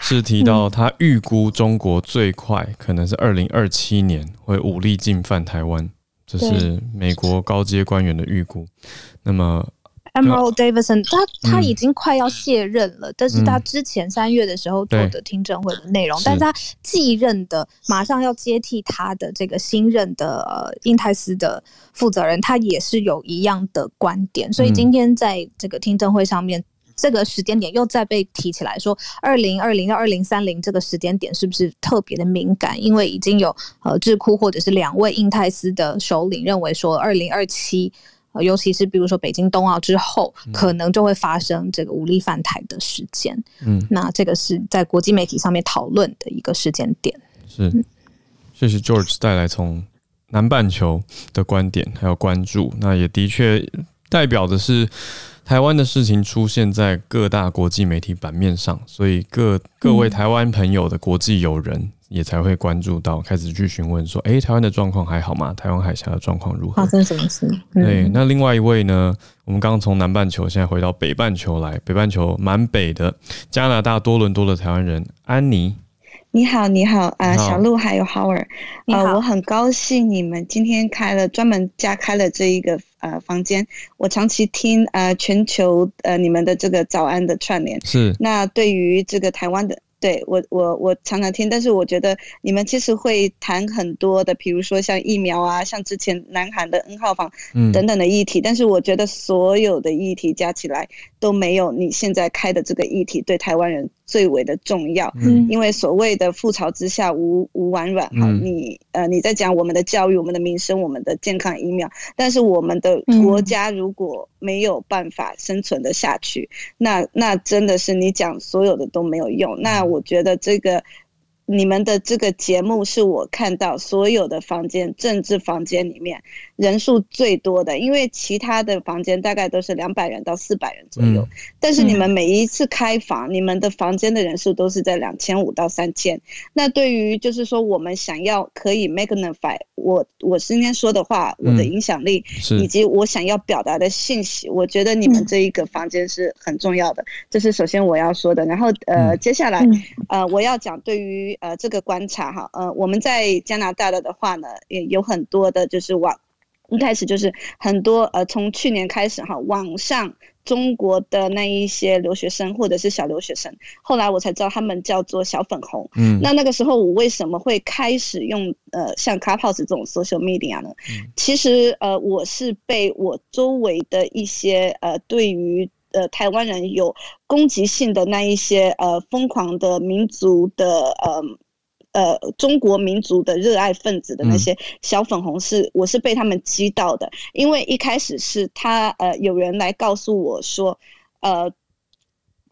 是提到，他预估中国最快可能是二零二七年会武力进犯台湾，这是美国高阶官员的预估。那么。
Admiral Davidson，他他已经快要卸任了，嗯、但是他之前三月的时候做的听证会的内容，但是他继任的马上要接替他的这个新任的呃印太司的负责人，他也是有一样的观点，所以今天在这个听证会上面，嗯、这个时间点又再被提起来说，二零二零到二零三零这个时间点是不是特别的敏感？因为已经有呃智库或者是两位印太司的首领认为说，二零二七。尤其是比如说北京冬奥之后，可能就会发生这个武力犯台的事件。嗯，那这个是在国际媒体上面讨论的一个时间点。
是，谢谢 George 带来从南半球的观点还有关注。那也的确代表的是台湾的事情出现在各大国际媒体版面上，所以各各位台湾朋友的国际友人。也才会关注到，开始去询问说：“诶，台湾的状况还好吗？台湾海峡的状况如何？
发生什么事？”
嗯、对，那另外一位呢？我们刚刚从南半球，现在回到北半球来，北半球蛮北的加拿大多伦多的台湾人安妮，
你好，你好啊，呃、好小鹿还有 Howard，
好
呃，我很高兴你们今天开了专门加开了这一个呃房间。我长期听呃全球呃你们的这个早安的串联，
是那
对于这个台湾的。对我，我我常常听，但是我觉得你们其实会谈很多的，比如说像疫苗啊，像之前南韩的 N 号房等等的议题，嗯、但是我觉得所有的议题加起来都没有你现在开的这个议题对台湾人最为的重要。嗯，因为所谓的覆巢之下无无完卵，好，你呃你在讲我们的教育、我们的民生、我们的健康疫苗，但是我们的国家如果没有办法生存的下去，那那真的是你讲所有的都没有用。那我觉得这个。你们的这个节目是我看到所有的房间政治房间里面人数最多的，因为其他的房间大概都是两百人到四百人左右，嗯、但是你们每一次开房，嗯、你们的房间的人数都是在两千五到三千。那对于就是说我们想要可以 magnify 我我今天说的话，我的影响力以及我想要表达的信息，我觉得你们这一个房间是很重要的，这是首先我要说的。然后呃，接下来呃，我要讲对于。呃，这个观察哈，呃，我们在加拿大的的话呢，也有很多的，就是网一开始就是很多呃，从去年开始哈，网上中国的那一些留学生或者是小留学生，后来我才知道他们叫做小粉红。嗯，那那个时候我为什么会开始用呃像 Clubhouse 这种 social media 呢？嗯，其实呃，我是被我周围的一些呃，对于呃，台湾人有攻击性的那一些呃疯狂的民族的呃呃中国民族的热爱分子的那些小粉红是，我是被他们击到的，因为一开始是他呃有人来告诉我说，呃。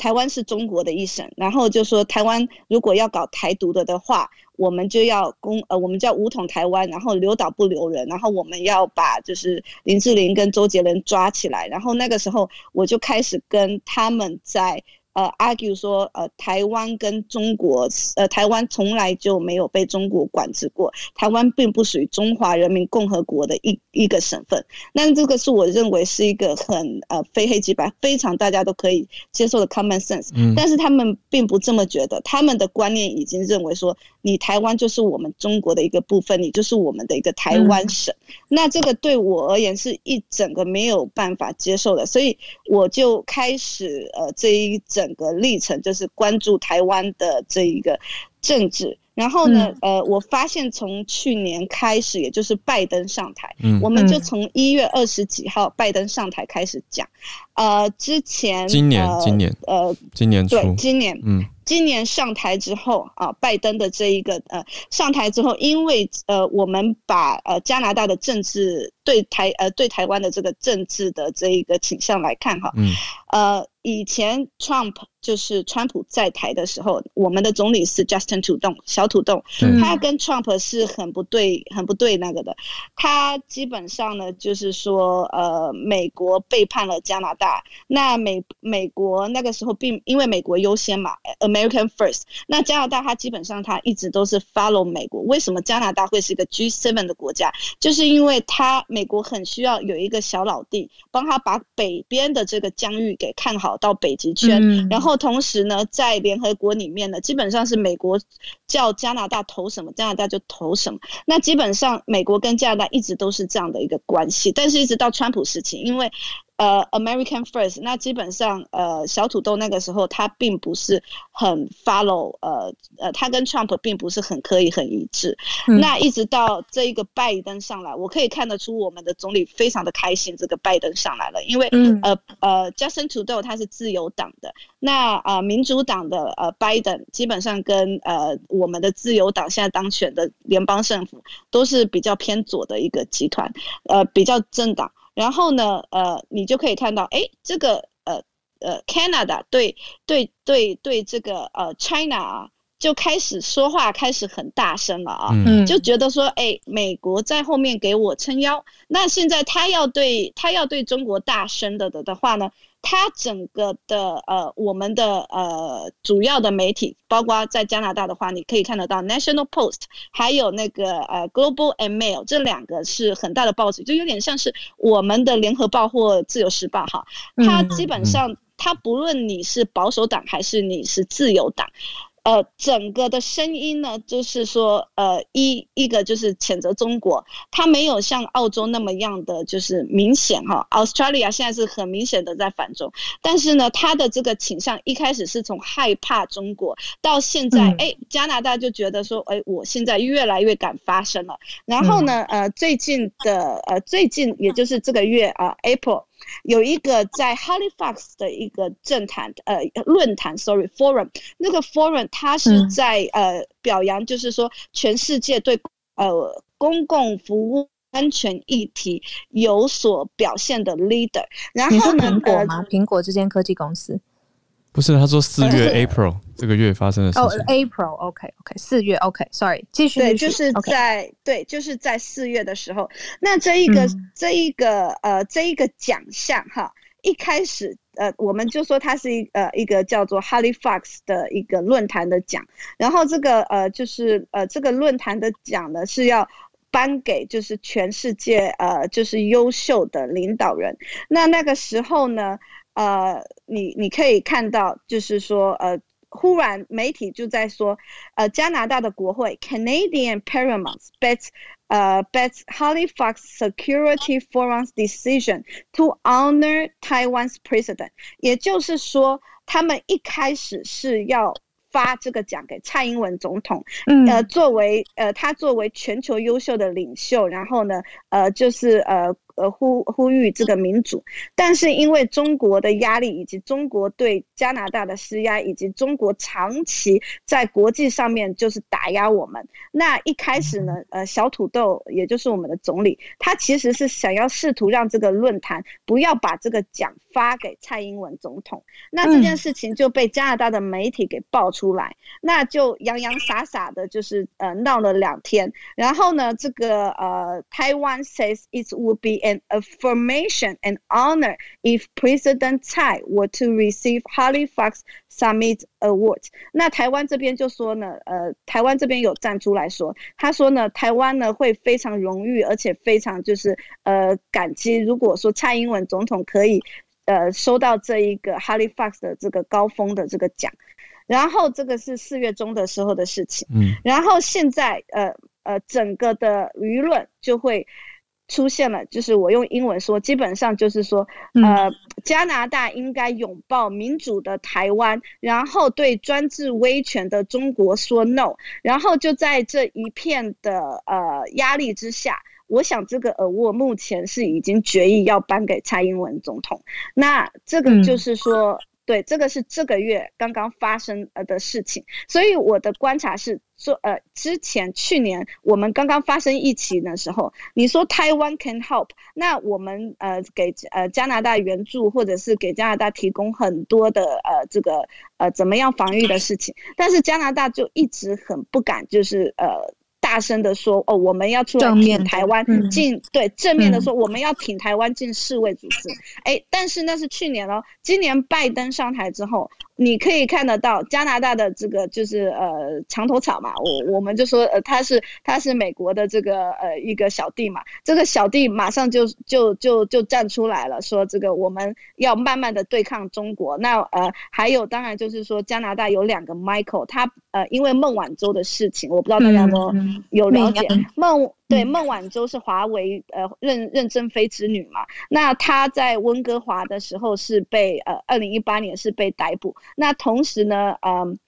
台湾是中国的一省，然后就说台湾如果要搞台独的的话，我们就要攻呃，我们叫武统台湾，然后留岛不留人，然后我们要把就是林志玲跟周杰伦抓起来，然后那个时候我就开始跟他们在。呃，argue 说，呃，台湾跟中国，呃，台湾从来就没有被中国管制过，台湾并不属于中华人民共和国的一一个省份。那这个是我认为是一个很呃非黑即白，非常大家都可以接受的 common sense。嗯。但是他们并不这么觉得，他们的观念已经认为说，你台湾就是我们中国的一个部分，你就是我们的一个台湾省。嗯。那这个对我而言是一整个没有办法接受的，所以我就开始呃这一整。个历程就是关注台湾的这一个政治，然后呢，嗯、呃，我发现从去年开始，也就是拜登上台，嗯，我们就从一月二十几号拜登上台开始讲，呃，之前
今年，呃、今年，呃，今年
对，今年，嗯。今年上台之后啊，拜登的这一个呃上台之后，因为呃我们把呃加拿大的政治对台呃对台湾的这个政治的这一个倾向来看哈，嗯，呃以前 Trump 就是川普在台的时候，我们的总理是 Justin 土豆小土豆，他跟 Trump 是很不对很不对那个的，他基本上呢就是说呃美国背叛了加拿大，那美美国那个时候并因为美国优先嘛，呃。American First，那加拿大它基本上它一直都是 follow 美国。为什么加拿大会是一个 G7 的国家？就是因为它美国很需要有一个小老弟，帮他把北边的这个疆域给看好到北极圈。嗯、然后同时呢，在联合国里面呢，基本上是美国叫加拿大投什么，加拿大就投什么。那基本上美国跟加拿大一直都是这样的一个关系。但是一直到川普时期，因为呃、uh，American First，那基本上呃，小土豆那个时候他并不是很 follow，呃呃，他跟 Trump 并不是很可以很一致。嗯、那一直到这一个拜登上来，我可以看得出我们的总理非常的开心，这个拜登上来了，因为、嗯、呃呃，Justin Trudeau 他是自由党的，那啊、呃、民主党的呃拜登基本上跟呃我们的自由党现在当选的联邦政府都是比较偏左的一个集团，呃比较政党。然后呢，呃，你就可以看到，哎，这个，呃，呃，Canada 对对对对这个呃 China 啊，就开始说话，开始很大声了啊，嗯，就觉得说，哎，美国在后面给我撑腰，那现在他要对他要对中国大声的的的话呢？它整个的呃，我们的呃主要的媒体，包括在加拿大的话，你可以看得到 National Post，还有那个呃 Global and Mail，这两个是很大的报纸，就有点像是我们的联合报或自由时报哈。它基本上，它不论你是保守党还是你是自由党。呃，整个的声音呢，就是说，呃，一一个就是谴责中国，它没有像澳洲那么样的就是明显哈。Australia 现在是很明显的在反中，但是呢，它的这个倾向一开始是从害怕中国，到现在，哎、嗯，加拿大就觉得说，哎，我现在越来越敢发声了。然后呢，呃，最近的，呃，最近也就是这个月啊，April。有一个在 Halifax 的一个政坛呃论坛，sorry forum，那个 forum 它是在呃表扬，就是说全世界对呃公共服务安全议题有所表现的 leader。然后呢，
苹果吗？苹果这间科技公司。
不是，他说四月 April 这个月发生的事情。
哦，April，OK，OK，四月，OK，Sorry，继续。
对，就是在对，就是在四月的时候，那这一个这一个呃这一个奖项哈，一开始呃我们就说它是一呃一个叫做 Halifax 的一个论坛的奖，然后这个呃就是呃这个论坛的奖呢是要颁给就是全世界呃就是优秀的领导人，那那个时候呢。呃，你你可以看到，就是说，呃，忽然媒体就在说，呃，加拿大的国会 Canadian Parliament bets 呃 bets Halifax Security Forum's decision to honor Taiwan's president，也就是说，他们一开始是要发这个奖给蔡英文总统，嗯，呃，作为呃他作为全球优秀的领袖，然后呢，呃，就是呃。呃，呼呼吁这个民主，但是因为中国的压力，以及中国对加拿大的施压，以及中国长期在国际上面就是打压我们。那一开始呢，呃，小土豆也就是我们的总理，他其实是想要试图让这个论坛不要把这个奖发给蔡英文总统。那这件事情就被加拿大的媒体给爆出来，嗯、那就洋洋洒洒的，就是呃闹了两天。然后呢，这个呃，Taiwan says it would be an affirmation and honor if President Tsai were to receive Halifax Summit Award。那台湾这边就说呢，呃，台湾这边有站出来说，他说呢，台湾呢会非常荣誉，而且非常就是呃感激，如果说蔡英文总统可以呃收到这一个 Halifax 的这个高峰的这个奖，然后这个是四月中的时候的事情，嗯，然后现在呃呃整个的舆论就会。出现了，就是我用英文说，基本上就是说，呃，加拿大应该拥抱民主的台湾，然后对专制威权的中国说 no，然后就在这一片的呃压力之下，我想这个 award 目前是已经决议要颁给蔡英文总统，那这个就是说。嗯对，这个是这个月刚刚发生呃的事情，所以我的观察是说，呃，之前去年我们刚刚发生疫情的时候，你说台湾 can help，那我们呃给呃加拿大援助，或者是给加拿大提供很多的呃这个呃怎么样防御的事情，但是加拿大就一直很不敢，就是呃。大声的说哦，我们要出来挺台湾进、嗯、对正面的说，我们要挺台湾进世卫组织。哎、嗯，但是那是去年了，今年拜登上台之后，你可以看得到加拿大的这个就是呃墙头草嘛，我我们就说呃他是他是美国的这个呃一个小弟嘛，这个小弟马上就就就就站出来了，说这个我们要慢慢的对抗中国。那呃还有当然就是说加拿大有两个 Michael，他呃因为孟晚舟的事情，我不知道大家有没有。了解孟对孟晚舟是华为呃任任正非之女嘛？那她在温哥华的时候是被呃二零一八年是被逮捕，那同时呢，嗯。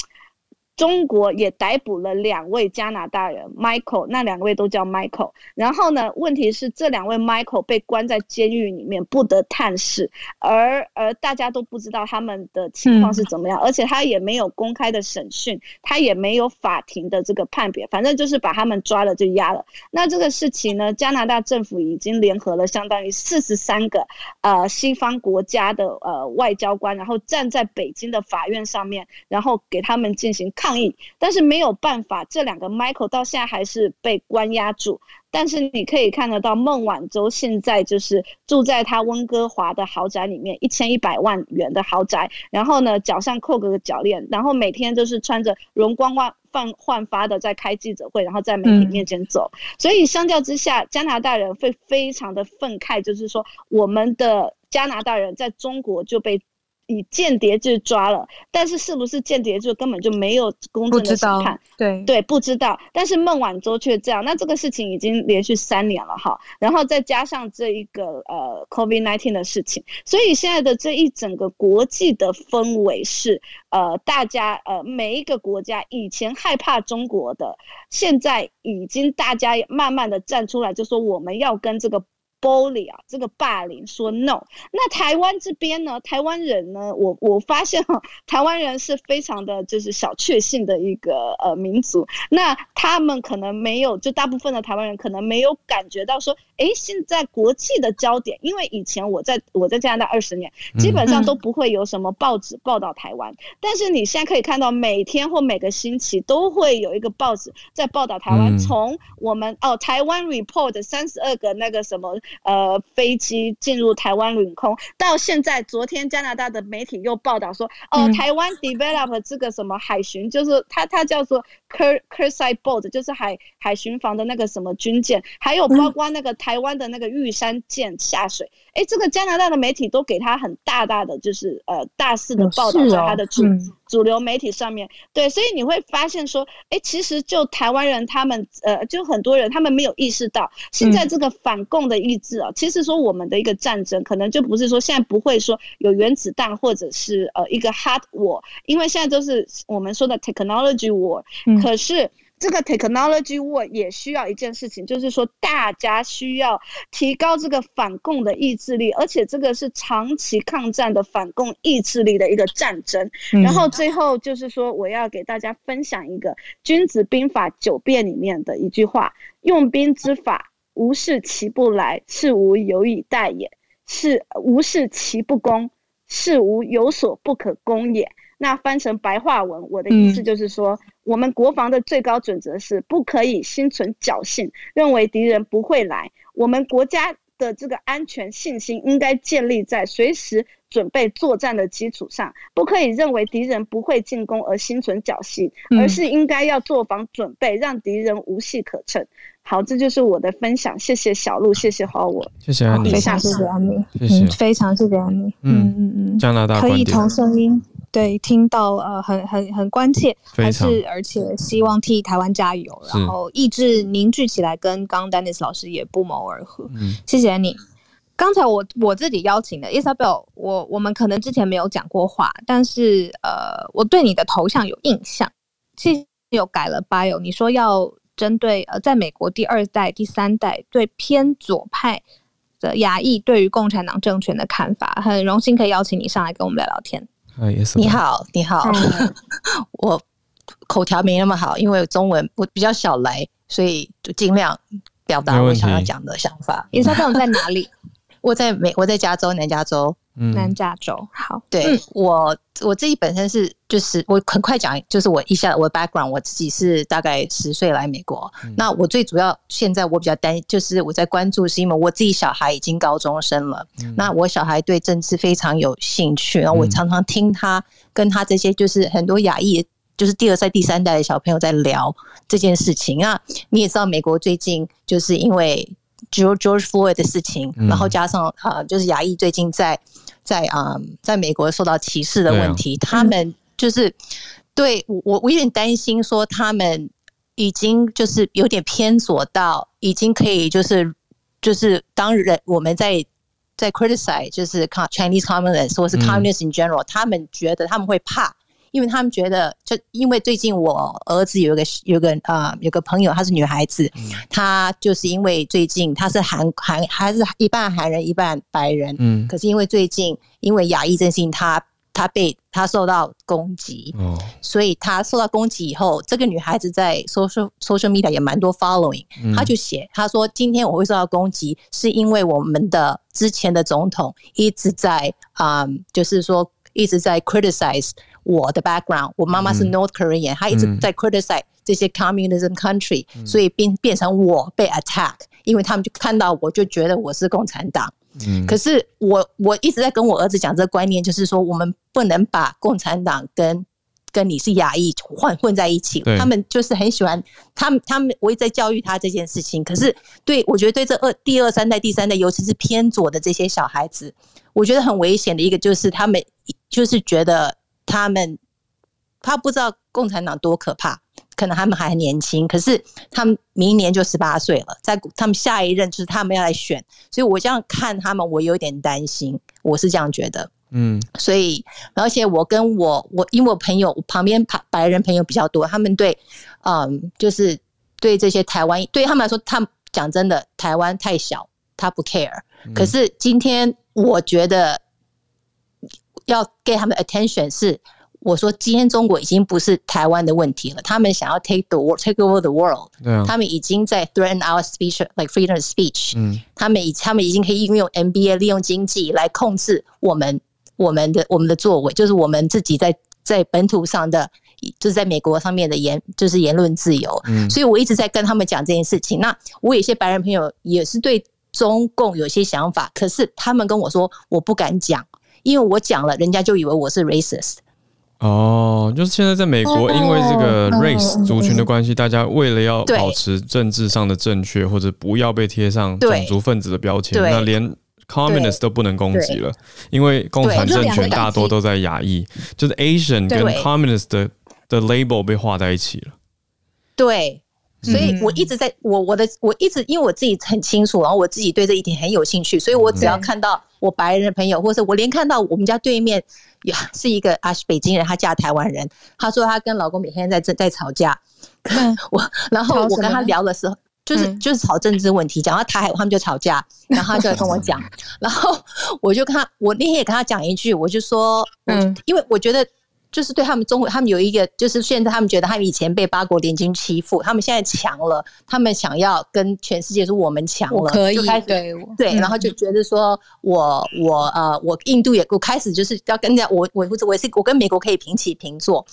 中国也逮捕了两位加拿大人，Michael，那两位都叫 Michael。然后呢，问题是这两位 Michael 被关在监狱里面，不得探视，而而大家都不知道他们的情况是怎么样，而且他也没有公开的审讯，他也没有法庭的这个判别，反正就是把他们抓了就押了。那这个事情呢，加拿大政府已经联合了相当于四十三个呃西方国家的呃外交官，然后站在北京的法院上面，然后给他们进行。抗议，但是没有办法，这两个 Michael 到现在还是被关押住。但是你可以看得到，孟晚舟现在就是住在他温哥华的豪宅里面，一千一百万元的豪宅。然后呢，脚上扣个脚链，然后每天就是穿着容光焕焕焕发的在开记者会，然后在媒体面前走。所以相较之下，加拿大人会非常的愤慨，就是说我们的加拿大人在中国就被。以间谍罪抓了，但是是不是间谍罪根本就没有公正的审判，对对，不知道。但是孟晚舟却这样，那这个事情已经连续三年了哈，然后再加上这一个呃 COVID-19 的事情，所以现在的这一整个国际的氛围是呃大家呃每一个国家以前害怕中国的，现在已经大家慢慢的站出来，就说我们要跟这个。Bully 啊，这个霸凌说 no，那台湾这边呢？台湾人呢？我我发现哈，台湾人是非常的就是小确幸的一个呃民族，那他们可能没有，就大部分的台湾人可能没有感觉到说，哎，现在国际的焦点，因为以前我在我在加拿大二十年，基本上都不会有什么报纸报道台湾，嗯、但是你现在可以看到，每天或每个星期都会有一个报纸在报道台湾，从、嗯、我们哦台湾 report 三十二个那个什么。呃，飞机进入台湾领空，到现在，昨天加拿大的媒体又报道说，哦，台湾 develop 这个什么海巡，就是它它叫做 Kearsarge boat，就是海海巡防的那个什么军舰，还有包括那个台湾的那个玉山舰下水，哎，这个加拿大的媒体都给他很大大的就是呃大肆的报道在他的主。主流媒体上面，对，所以你会发现说，哎，其实就台湾人他们，呃，就很多人他们没有意识到，现在这个反共的意志啊，嗯、其实说我们的一个战争，可能就不是说现在不会说有原子弹或者是呃一个 hard war，因为现在都是我们说的 technology war，、嗯、可是。这个 technology war 也需要一件事情，就是说大家需要提高这个反共的意志力，而且这个是长期抗战的反共意志力的一个战争。然后最后就是说，我要给大家分享一个《君子兵法·九变》里面的一句话：“用兵之法，无事其不来，是无有以待也；是无事其不攻，是无有所不可攻也。那翻成白话文，我的意思就是说，嗯、我们国防的最高准则是不可以心存侥幸，认为敌人不会来。我们国家的这个安全信心应该建立在随时准备作战的基础上，不可以认为敌人不会进攻而心存侥幸，而是应该要做防准备，让敌人无隙可乘。好，这就是我的分享。谢谢小鹿，谢谢 Howard，
谢谢安妮，
非常谢谢安妮，
谢谢，
嗯、非常谢谢安妮。嗯嗯嗯，
加拿大
可以同声音对听到呃很很很关切，还是而且希望替台湾加油，然后意志凝聚起来，跟刚 Dennis 老师也不谋而合。嗯，谢谢你。刚才我我自己邀请的 Isabel，我我们可能之前没有讲过话，但是呃，我对你的头像有印象，其实有改了 bio，你说要。针对呃，在美国第二代、第三代对偏左派的亚裔对于共产党政权的看法，很荣幸可以邀请你上来跟我们聊聊天。
你好，你好，我口条没那么好，因为中文我比较少来，所以就尽量表达我想要讲的想法。
伊莎贝尔在哪里？
我在美，我在加州，南加州。
南加州，好，
对、嗯、我我自己本身是就是我很快讲，就是我一下我的 background，我自己是大概十岁来美国。嗯、那我最主要现在我比较担，就是我在关注是因为我自己小孩已经高中生了。嗯、那我小孩对政治非常有兴趣，然后我常常听他跟他这些就是很多亚裔，就是第二代、第三代的小朋友在聊这件事情啊。你也知道，美国最近就是因为 George George Floyd 的事情，嗯、然后加上啊，就是亚裔最近在。在啊、嗯，在美国受到歧视的问题，啊、他们就是对我，我有点担心，说他们已经就是有点偏左到，已经可以就是就是当人我们在在 criticize 就是 Chinese communists 或是 communists in general，、嗯、他们觉得他们会怕。因为他们觉得，就因为最近我儿子有一个有个啊、呃、有个朋友，她是女孩子，她就是因为最近她是韩韩还是一半韩人一半白人，嗯，可是因为最近因为亚裔阵线，她她被她受到攻击，哦，所以她受到攻击以后，这个女孩子在 social social media 也蛮多 following，她就写她说今天我会受到攻击，是因为我们的之前的总统一直在啊、呃，就是说一直在 criticize。我的 background，我妈妈是 North Korean，她、嗯、一直在 criticize 这些 communism country，、嗯、所以变变成我被 attack，因为他们就看到我就觉得我是共产党。嗯，可是我我一直在跟我儿子讲这个观念，就是说我们不能把共产党跟跟你是亚裔混混在一起。他们就是很喜欢他们，他们我一直在教育他这件事情。可是对我觉得对这二第二三代、第三代，尤其是偏左的这些小孩子，我觉得很危险的一个就是他们就是觉得。他们他不知道共产党多可怕，可能他们还很年轻，可是他们明年就十八岁了，在他们下一任就是他们要来选，所以我这样看他们，我有点担心，我是这样觉得，嗯，所以而且我跟我我因为我朋友我旁边白白人朋友比较多，他们对嗯就是对这些台湾对他们来说，他们讲真的台湾太小，他不 care，可是今天我觉得。要给他们 attention 是，我说今天中国已经不是台湾的问题了，他们想要 take the world, take over the world，啊、他们已经在 threaten our speech like freedom of speech，嗯，他们已他们已经可以运用 NBA 利用经济来控制我们我们的我们的作为，就是我们自己在在本土上的，就是在美国上面的言就是言论自由，嗯，所以我一直在跟他们讲这件事情。那我有些白人朋友也是对中共有些想法，可是他们跟我说我不敢讲。因为我讲了，人家就以为我是 racist。
哦，就是现在在美国，因为这个 race 族群的关系，大家为了要保持政治上的正确，或者不要被贴上种族分子的标签，那连 communist 都不能攻击了，因为共产政权大多都在亚裔，就是 Asian 跟 communist 的的 label 被画在一起了。
对。所以我一直在我我的我一直因为我自己很清楚，然后我自己对这一点很有兴趣，所以我只要看到我白人的朋友，或者我连看到我们家对面呀是一个啊北京人，她嫁台湾人，她说她跟老公每天在在在吵架，我然后我跟她聊的时候，就是就是吵政治问题，讲到台海他们就吵架，然后他就来跟我讲，然后我就跟她，我那天也跟他讲一句，我就说，嗯，因为我觉得。就是对他们中国，他们有一个，就是现在他们觉得他们以前被八国联军欺负，他们现在强了，他们想要跟全世界说我们强了，
可以
就开始
对
对，然后就觉得说我我呃我印度也我开始就是要跟着我我我是我跟美国可以平起平坐。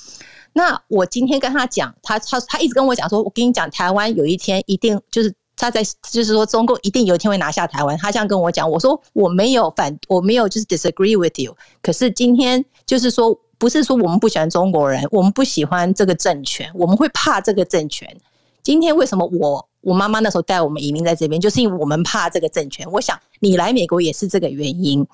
那我今天跟他讲，他他他一直跟我讲说，我跟你讲，台湾有一天一定就是。他在就是说，中共一定有一天会拿下台湾。他这样跟我讲，我说我没有反，我没有就是 disagree with you。可是今天就是说，不是说我们不喜欢中国人，我们不喜欢这个政权，我们会怕这个政权。今天为什么我我妈妈那时候带我们移民在这边，就是因为我们怕这个政权。我想你来美国也是这个原因。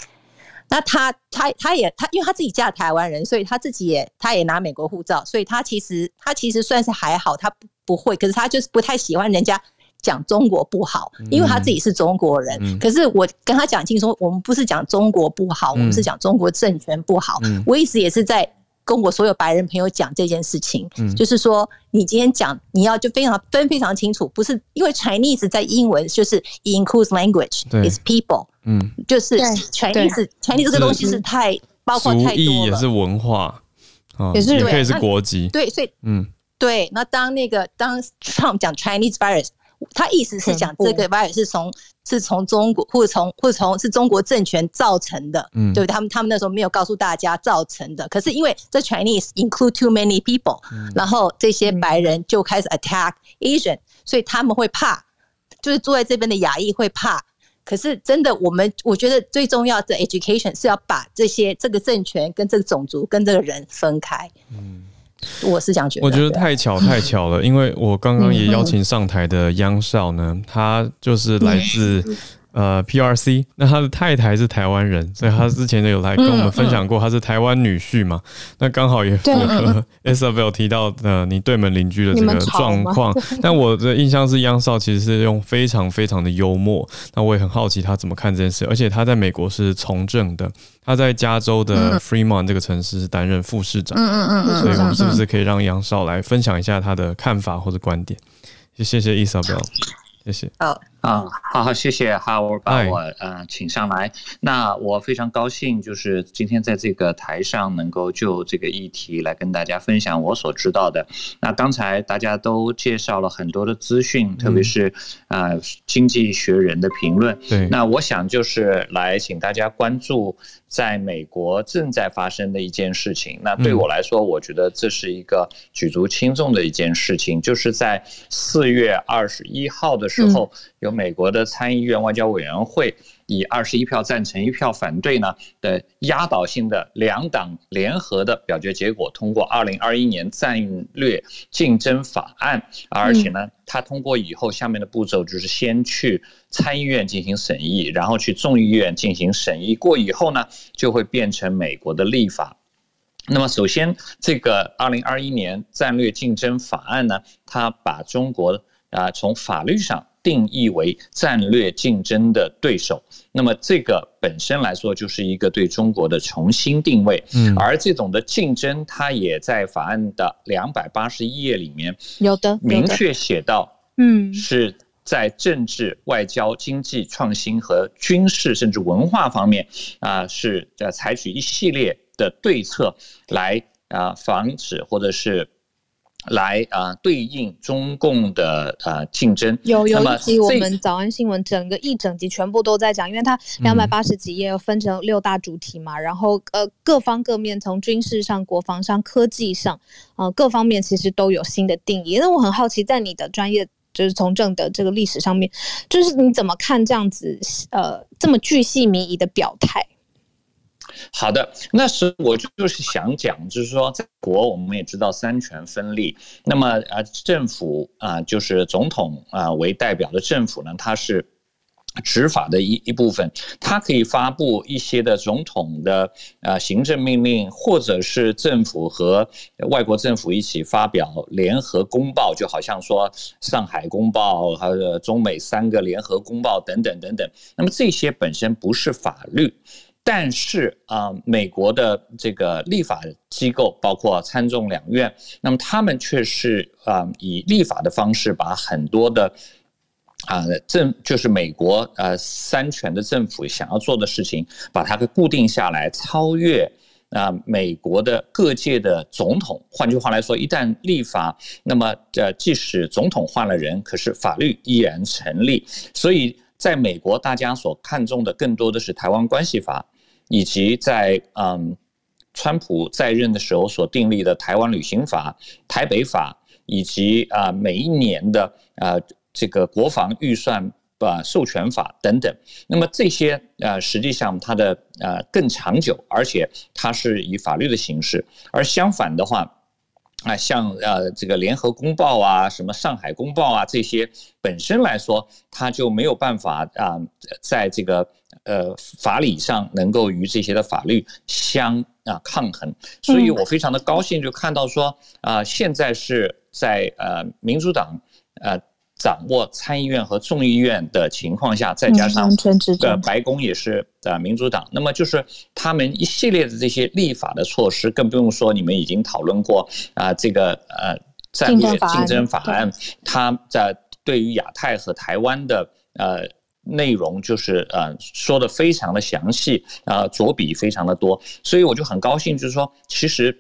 那他他他也他，因为他自己嫁台湾人，所以他自己也他也拿美国护照，所以他其实他其实算是还好，他不不会。可是他就是不太喜欢人家。讲中国不好，因为他自己是中国人。嗯、可是我跟他讲清楚，我们不是讲中国不好，嗯、我们是讲中国政权不好。嗯、我一直也是在跟我所有白人朋友讲这件事情，嗯、就是说，你今天讲，你要就非常分非常清楚，不是因为 Chinese 在英文就是 includes language
对。
is people，嗯，就是 Chinese Chinese 这个东西是太是包括太多了，
也是文化，哦、
也是。
也可以是国籍，
对，所以嗯，对。那当那个当 Trump 讲 Chinese virus。他意思是讲这个 virus 是从是从中国或者从或者从是中国政权造成的，嗯，对，他们他们那时候没有告诉大家造成的，可是因为这 Chinese include too many people，然后这些白人就开始 attack Asian，所以他们会怕，就是住在这边的亚裔会怕。可是真的，我们我觉得最重要的 education 是要把这些这个政权跟这个种族跟这个人分开。嗯。我是想觉得，
我觉得太巧太巧了，因为我刚刚也邀请上台的央少呢，他就是来自。呃，PRC，那他的太太是台湾人，所以他之前就有来跟我们分享过，他是台湾女婿嘛。那刚好也符合 Isabel 提到的你对门邻居的这个状况。但我的印象是，央少其实是用非常非常的幽默。那我也很好奇他怎么看这件事，而且他在美国是从政的，他在加州的 Fremont 这个城市是担任副市长。嗯嗯嗯。所以我们是不是可以让央少来分享一下他的看法或者观点？谢谢 Isabel，谢谢。
好。
啊，好好，谢谢 Howard 把我呃请上来。那我非常高兴，就是今天在这个台上能够就这个议题来跟大家分享我所知道的。那刚才大家都介绍了很多的资讯，特别是啊经济学人的评论。对，那我想就是来请大家关注在美国正在发生的一件事情。那对我来说，我觉得这是一个举足轻重的一件事情，就是在四月二十一号的时候有。美国的参议院外交委员会以二十一票赞成、一票反对呢的压倒性的两党联合的表决结果，通过二零二一年战略竞争法案。而且呢，它通过以后，下面的步骤就是先去参议院进行审议，然后去众议院进行审议过以后呢，就会变成美国的立法。那么，首先这个二零二一年战略竞争法案呢，它把中国啊从法律上。定义为战略竞争的对手，那么这个本身来说就是一个对中国的重新定位。嗯，而这种的竞争，它也在法案的两百八十一页里面有的明确写到，嗯，是在政治、外交、经济、创新和军事甚至文化方面啊，是呃采取一系列的对策来啊防止或者是。来啊，对应中共的啊竞争。
有有一集我们早安新闻整个一整集全部都在讲，因为它两百八十几页分成六大主题嘛，嗯、然后呃各方各面从军事上、国防上、科技上，呃各方面其实都有新的定义。那我很好奇，在你的专业就是从政的这个历史上面，就是你怎么看这样子呃这么巨细靡遗的表态？
好的，那时我就是想讲，就是说，在国我们也知道三权分立，那么啊，政府啊，就是总统啊为代表的政府呢，它是执法的一一部分，它可以发布一些的总统的啊行政命令，或者是政府和外国政府一起发表联合公报，就好像说上海公报，还有中美三个联合公报等等等等。那么这些本身不是法律。但是啊，美国的这个立法机构，包括参众两院，那么他们却是啊，以立法的方式把很多的啊政，就是美国呃三权的政府想要做的事情，把它给固定下来，超越啊，美国的各界的总统，换句话来说，一旦立法，那么呃，即使总统换了人，可是法律依然成立。所以，在美国，大家所看重的更多的是《台湾关系法》，以及在嗯，川普在任的时候所订立的《台湾旅行法》、《台北法》，以及啊，每一年的啊这个国防预算。呃，授权法等等，那么这些呃，实际上它的呃更长久，而且它是以法律的形式。而相反的话，啊，像呃这个联合公报啊，什么上海公报啊，这些本身来说，它就没有办法啊，在这个呃法理上能够与这些的法律相啊抗衡。所以我非常的高兴，就看到说啊，现在是在呃民主党呃。掌握参议院和众议院的情况下，再加上呃白宫也是呃民主党，那么就是他们一系列的这些立法的措施，更不用说你们已经讨论过啊，这个呃战略竞争法案，它在对于亚太和台湾的呃内容，就是呃说的非常的详细啊，着笔非常的多，所以我就很高兴，就是说其实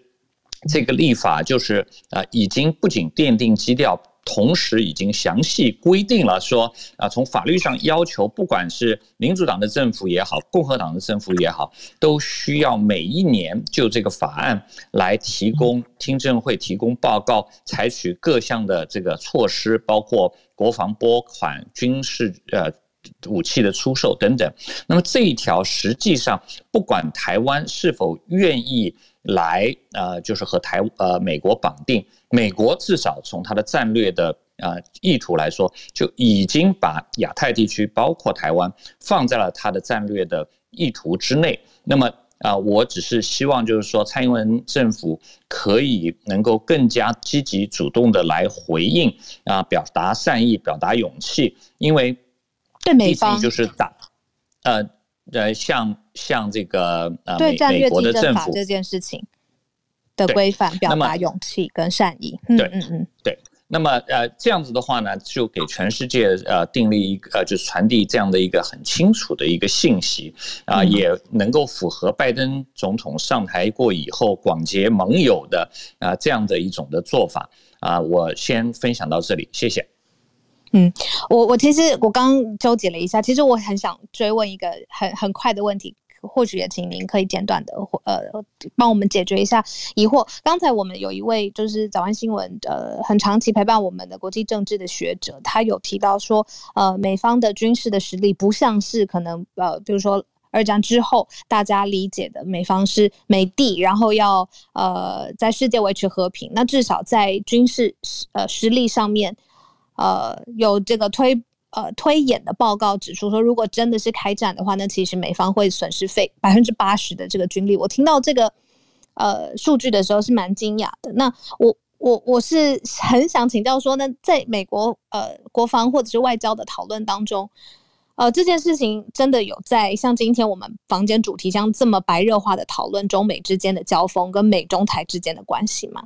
这个立法就是啊已经不仅奠定基调。同时已经详细规定了说啊，从法律上要求，不管是民主党的政府也好，共和党的政府也好，都需要每一年就这个法案来提供听证会提供报告，采取各项的这个措施，包括国防拨款、军事呃武器的出售等等。那么这一条实际上，不管台湾是否愿意。来，呃，就是和台呃美国绑定，美国至少从它的战略的呃意图来说，就已经把亚太地区包括台湾放在了它的战略的意图之内。那么啊、呃，我只是希望就是说，蔡英文政府可以能够更加积极主动的来回应啊、表达善意，表达勇气，因为
对美方
就是打呃。呃，像像这个呃，美美国的政府
这件事情的规范，表达勇气跟善意。
对，嗯嗯，对。那么呃，这样子的话呢，就给全世界呃订立一个呃，就是传递这样的一个很清楚的一个信息啊，也能够符合拜登总统上台过以后广结盟友的啊这样的一种的做法啊。我先分享到这里，谢谢。
嗯，我我其实我刚纠结了一下，其实我很想追问一个很很快的问题，或许也请您可以简短的呃帮我们解决一下疑惑。刚才我们有一位就是早安新闻呃很长期陪伴我们的国际政治的学者，他有提到说，呃美方的军事的实力不像是可能呃比如说二战之后大家理解的美方是美帝，然后要呃在世界维持和平，那至少在军事呃实力上面。呃，有这个推呃推演的报告指出说，如果真的是开战的话，那其实美方会损失费百分之八十的这个军力。我听到这个呃数据的时候是蛮惊讶的。那我我我是很想请教说呢，在美国呃国防或者是外交的讨论当中，呃这件事情真的有在像今天我们房间主题像这么白热化的讨论中美之间的交锋跟美中台之间的关系吗？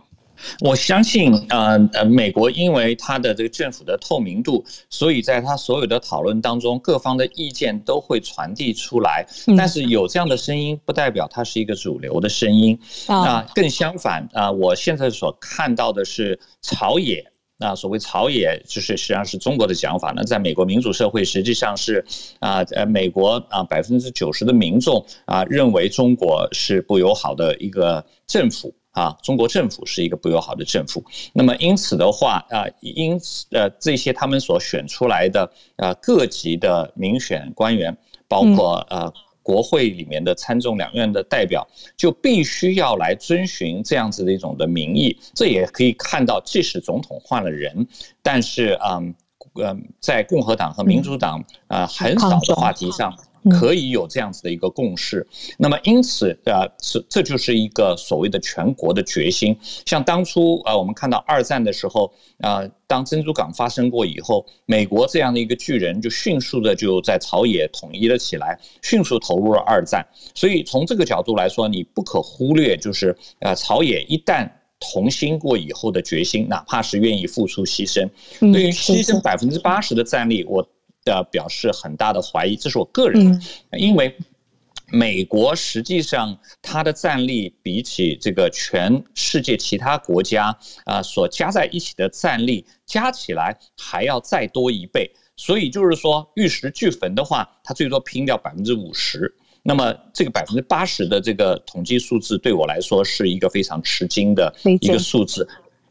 我相信，呃呃，美国因为它的这个政府的透明度，所以在它所有的讨论当中，各方的意见都会传递出来。但是有这样的声音，不代表它是一个主流的声音。那更相反啊，我现在所看到的是朝野。那所谓朝野，就是实际上是中国的讲法呢。在美国民主社会，实际上是啊，呃，美国啊，百分之九十的民众啊，认为中国是不友好的一个政府。啊，中国政府是一个不友好的政府。那么因此的话，啊，因此呃，这些他们所选出来的呃各级的民选官员，包括呃国会里面的参众两院的代表，就必须要来遵循这样子的一种的民意。这也可以看到，即使总统换了人，但是嗯嗯，在共和党和民主党啊很少的话题上。可以有这样子的一个共识，那么因此，呃，这这就是一个所谓的全国的决心。像当初，呃，我们看到二战的时候，呃，当珍珠港发生过以后，美国这样的一个巨人就迅速的就在朝野统一了起来，迅速投入了二战。所以从这个角度来说，你不可忽略，就是呃，朝野一旦同心过以后的决心，哪怕是愿意付出牺牲，对于牺牲百分之八十的战力，我。的表示很大的怀疑，这是我个人，因为美国实际上它的战力比起这个全世界其他国家啊所加在一起的战力加起来还要再多一倍，所以就是说玉石俱焚的话，它最多拼掉百分之五十。那么这个百分之八十的这个统计数字对我来说是一个非常吃惊的一个数字。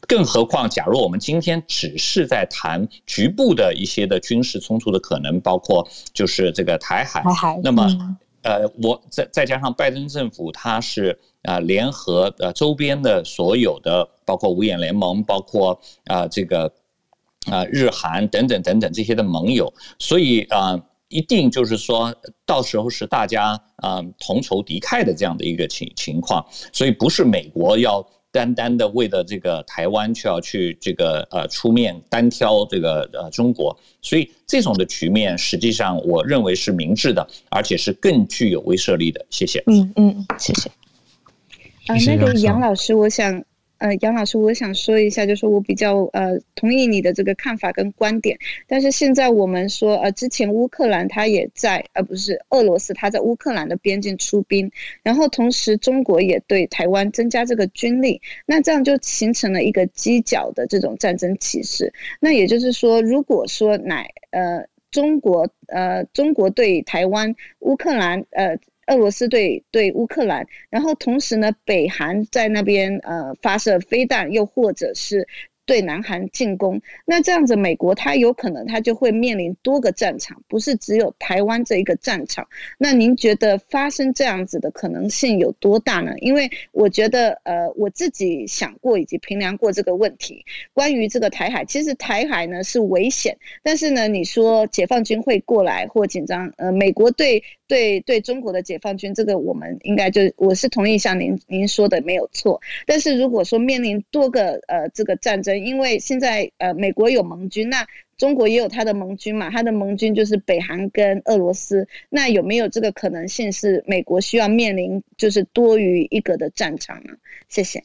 更何况，假如我们今天只是在谈局部的一些的军事冲突的可能，包括就是这个台海，那么。呃，我再再加上拜登政府，他是啊联合呃周边的所有的，包括五眼联盟，包括啊这个啊日韩等等等等这些的盟友，所以啊一定就是说到时候是大家啊同仇敌忾的这样的一个情情况，所以不是美国要。单单的为了这个台湾，却要去这个呃出面单挑这个呃中国，所以这种的局面实际上我认为是明智的，而且是更具有威慑力的。谢谢。
嗯嗯，谢谢。啊，那个杨老师，我想。呃，杨老师，我想说一下，就是我比较呃同意你的这个看法跟观点，但是现在我们说，呃，之前乌克兰他也在，呃，不是俄罗斯他在乌克兰的边境出兵，然后同时中国也对台湾增加这个军力，那这样就形成了一个犄角的这种战争气势。那也就是说，如果说乃呃中国呃中国对台湾、乌克兰呃。俄罗斯对对乌克兰，然后同时呢，北韩在那边呃发射飞弹，又或者是。对南韩进攻，那这样子，美国它有可能它就会面临多个战场，不是只有台湾这一个战场。那您觉得发生这样子的可能性有多大呢？因为我觉得，呃，我自己想过以及评量过这个问题。关于这个台海，其实台海呢是危险，但是呢，你说解放军会过来或紧张，呃，美国对对对中国的解放军，这个我们应该就我是同意像您您说的没有错。但是如果说面临多个呃这个战争，因为现在呃，美国有盟军，那中国也有他的盟军嘛，他的盟军就是北韩跟俄罗斯。那有没有这个可能性是美国需要面临就是多于一个的战场呢？谢谢。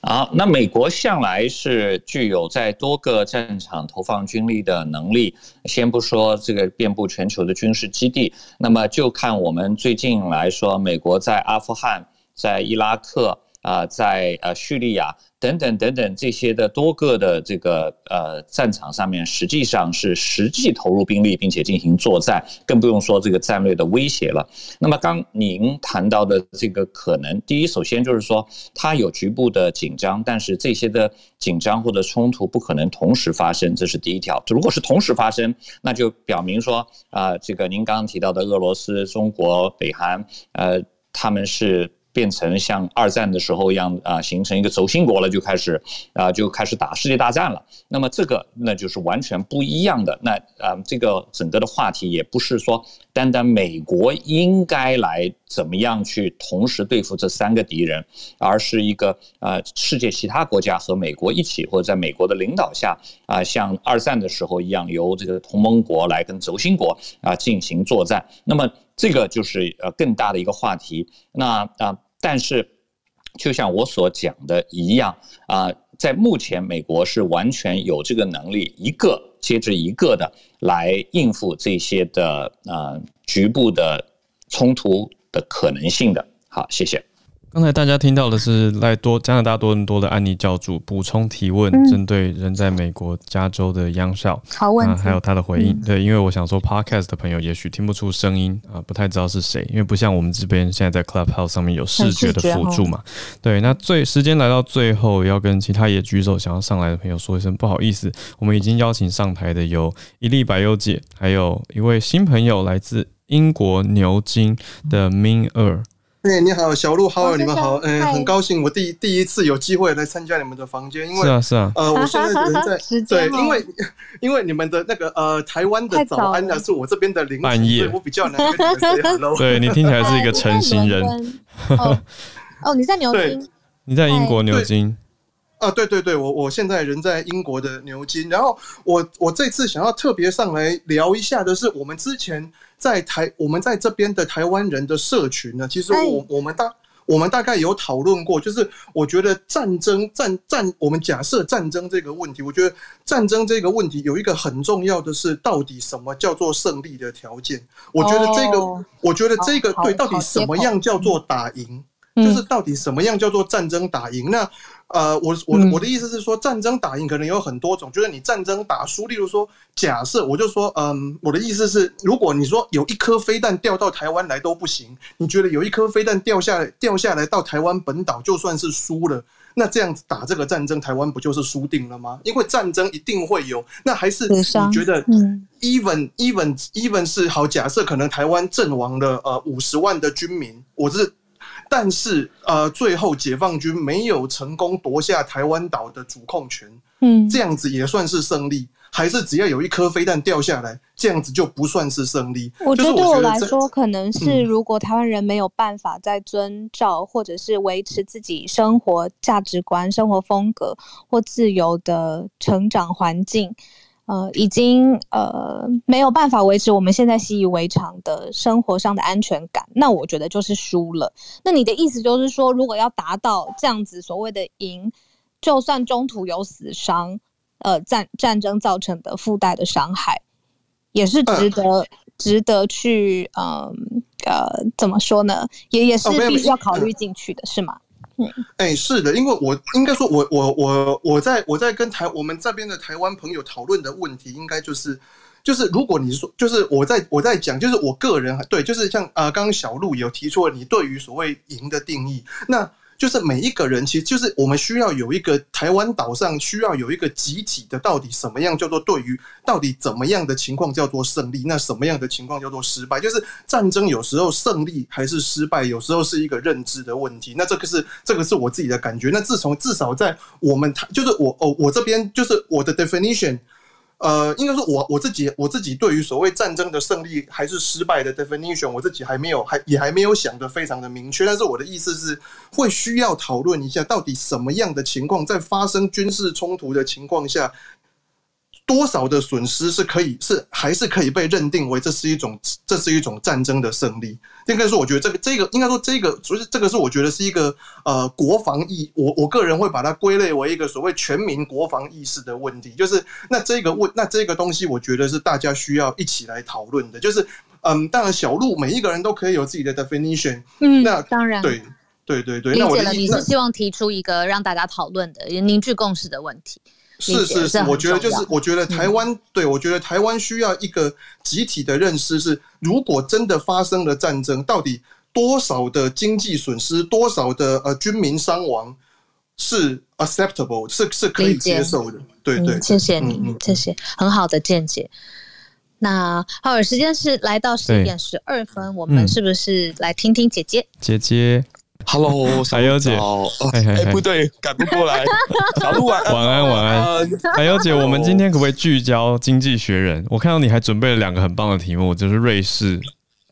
好，那美国向来是具有在多个战场投放军力的能力。先不说这个遍布全球的军事基地，那么就看我们最近来说，美国在阿富汗、在伊拉克啊、在呃叙利亚。等等等等，这些的多个的这个呃战场上面，实际上是实际投入兵力，并且进行作战，更不用说这个战略的威胁了。那么刚您谈到的这个可能，第一，首先就是说它有局部的紧张，但是这些的紧张或者冲突不可能同时发生，这是第一条。如果是同时发生，那就表明说啊，这个您刚刚提到的俄罗斯、中国、北韩，呃，他们是。变成像二战的时候一样啊，形成一个轴心国了，就开始啊，就开始打世界大战了。那么这个那就是完全不一样的。那啊，这个整个的话题也不是说单单美国应该来怎么样去同时对付这三个敌人，而是一个啊，世界其他国家和美国一起，或者在美国的领导下啊，像二战的时候一样，由这个同盟国来跟轴心国啊进行作战。那么。这个就是呃更大的一个话题，那啊，但是就像我所讲的一样啊，在目前美国是完全有这个能力，一个接着一个的来应付这些的啊局部的冲突的可能性的。好，谢谢。
刚才大家听到的是赖多加拿大多伦多的安妮教主补充提问，针对人在美国加州的央校，
好问
题，还有他的回应。对，因为我想说，Podcast 的朋友也许听不出声音啊，不太知道是谁，因为不像我们这边现在在 Clubhouse 上面有视觉的辅助嘛。对，那最时间来到最后，要跟其他也举手想要上来的朋友说一声不好意思，我们已经邀请上台的有一粒白优姐，还有一位新朋友来自英国牛津的 Min 二。
哎，你好，小鹿，好，你们好，嗯，很高兴我第第一次有机会来参加你们的房间，因为
是啊是啊，
呃，我现在人在 对，因为 因为你们的那个呃台湾的早安呢，是我这边的凌晨，所以我比较难跟你们 say hello。
对，你听起来是一个成型人。
哦，你在牛津？
你在英国牛津？
啊，对对对，我我现在人在英国的牛津，然后我我这次想要特别上来聊一下的是，我们之前。在台，我们在这边的台湾人的社群呢，其实我我们大我们大概有讨论过，就是我觉得战争战战，我们假设战争这个问题，我觉得战争这个问题有一个很重要的是，到底什么叫做胜利的条件？我觉得这个，哦、我觉得这个对，到底什么样叫做打赢？就是到底什么样叫做战争打赢？那呃，我我我的意思是说，战争打赢可能有很多种，就是你战争打输，例如说，假设我就说，嗯，我的意思是，如果你说有一颗飞弹掉到台湾来都不行，你觉得有一颗飞弹掉下来掉下来到台湾本岛就算是输了，那这样子打这个战争，台湾不就是输定了吗？因为战争一定会有，那还是你觉得，even even even 是好，假设可能台湾阵亡了呃五十万的军民，我是。但是，呃，最后解放军没有成功夺下台湾岛的主控权，嗯，这样子也算是胜利，还是只要有一颗飞弹掉下来，这样子就不算是胜利？
我觉得对我来说，可能是如果台湾人没有办法再遵照或者是维持自己生活价值观、生活风格或自由的成长环境。呃，已经呃没有办法维持我们现在习以为常的生活上的安全感，那我觉得就是输了。那你的意思就是说，如果要达到这样子所谓的赢，就算中途有死伤，呃，战战争造成的附带的伤害，也是值得、呃、值得去，嗯呃，呃，怎么说呢？也也是必须要考虑进去的，是吗？
哎、是的，因为我应该说我，我我我在我在跟台我们这边的台湾朋友讨论的问题，应该就是就是如果你说，就是我在我在讲，就是我个人对，就是像啊，刚刚小路有提出了你对于所谓赢的定义，那。就是每一个人，其实就是我们需要有一个台湾岛上需要有一个集体的，到底什么样叫做对于到底怎么样的情况叫做胜利，那什么样的情况叫做失败？就是战争有时候胜利还是失败，有时候是一个认知的问题。那这个是这个是我自己的感觉。那自从至少在我们，就是我哦，我这边就是我的 definition。呃，应该说我，我自己我自己对于所谓战争的胜利还是失败的 definition，我自己还没有还也还没有想得非常的明确。但是我的意思是，会需要讨论一下，到底什么样的情况在发生军事冲突的情况下。多少的损失是可以是还是可以被认定为这是一种这是一种战争的胜利？应该说，我觉得这个这个应该说这个，所以这个是我觉得是一个呃国防意，我我个人会把它归类为一个所谓全民国防意识的问题。就是那这个问那这个东西，我觉得是大家需要一起来讨论的。就是嗯，当然小路每一个人都可以有自己的 definition，
嗯，
那
当然
对对对对，
理解了。你是希望提出一个让大家讨论的凝聚共识的问题。
是是是，我觉得就是，我觉得台湾、嗯、对，我觉得台湾需要一个集体的认识是，如果真的发生了战争，到底多少的经济损失，多少的呃军民伤亡是 acceptable，是是可以接受的。对对，
谢谢你，嗯、谢谢，很好的见解。那好，时间是来到十点十二分，我们是不是来听听姐姐？
姐姐。
Hello，
海优姐，
哎哎，不对，赶不过来。小鹿晚安，
晚安，晚安。海优姐，我们今天可不可以聚焦《经济学人》？我看到你还准备了两个很棒的题目，就是瑞士。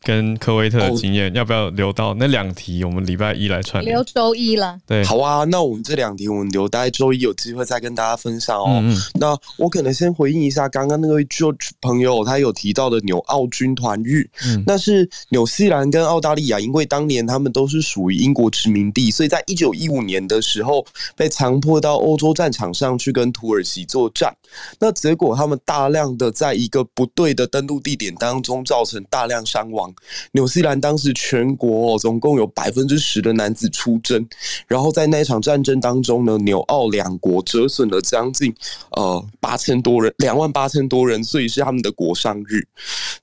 跟科威特的经验，要不要留到那两题？我们礼拜一来串
留周一了。
对，
好啊，那我们这两题我们留待周一有机会再跟大家分享哦。嗯嗯，那我可能先回应一下刚刚那位 George 朋友他有提到的纽澳军团日，嗯，那是纽西兰跟澳大利亚，因为当年他们都是属于英国殖民地，所以在一九一五年的时候被强迫到欧洲战场上去跟土耳其作战，那结果他们大量的在一个不对的登陆地点当中造成大量伤亡。纽西兰当时全国哦，总共有百分之十的男子出征，然后在那场战争当中呢，纽澳两国折损了将近呃八千多人，两万八千多人，所以是他们的国殤日。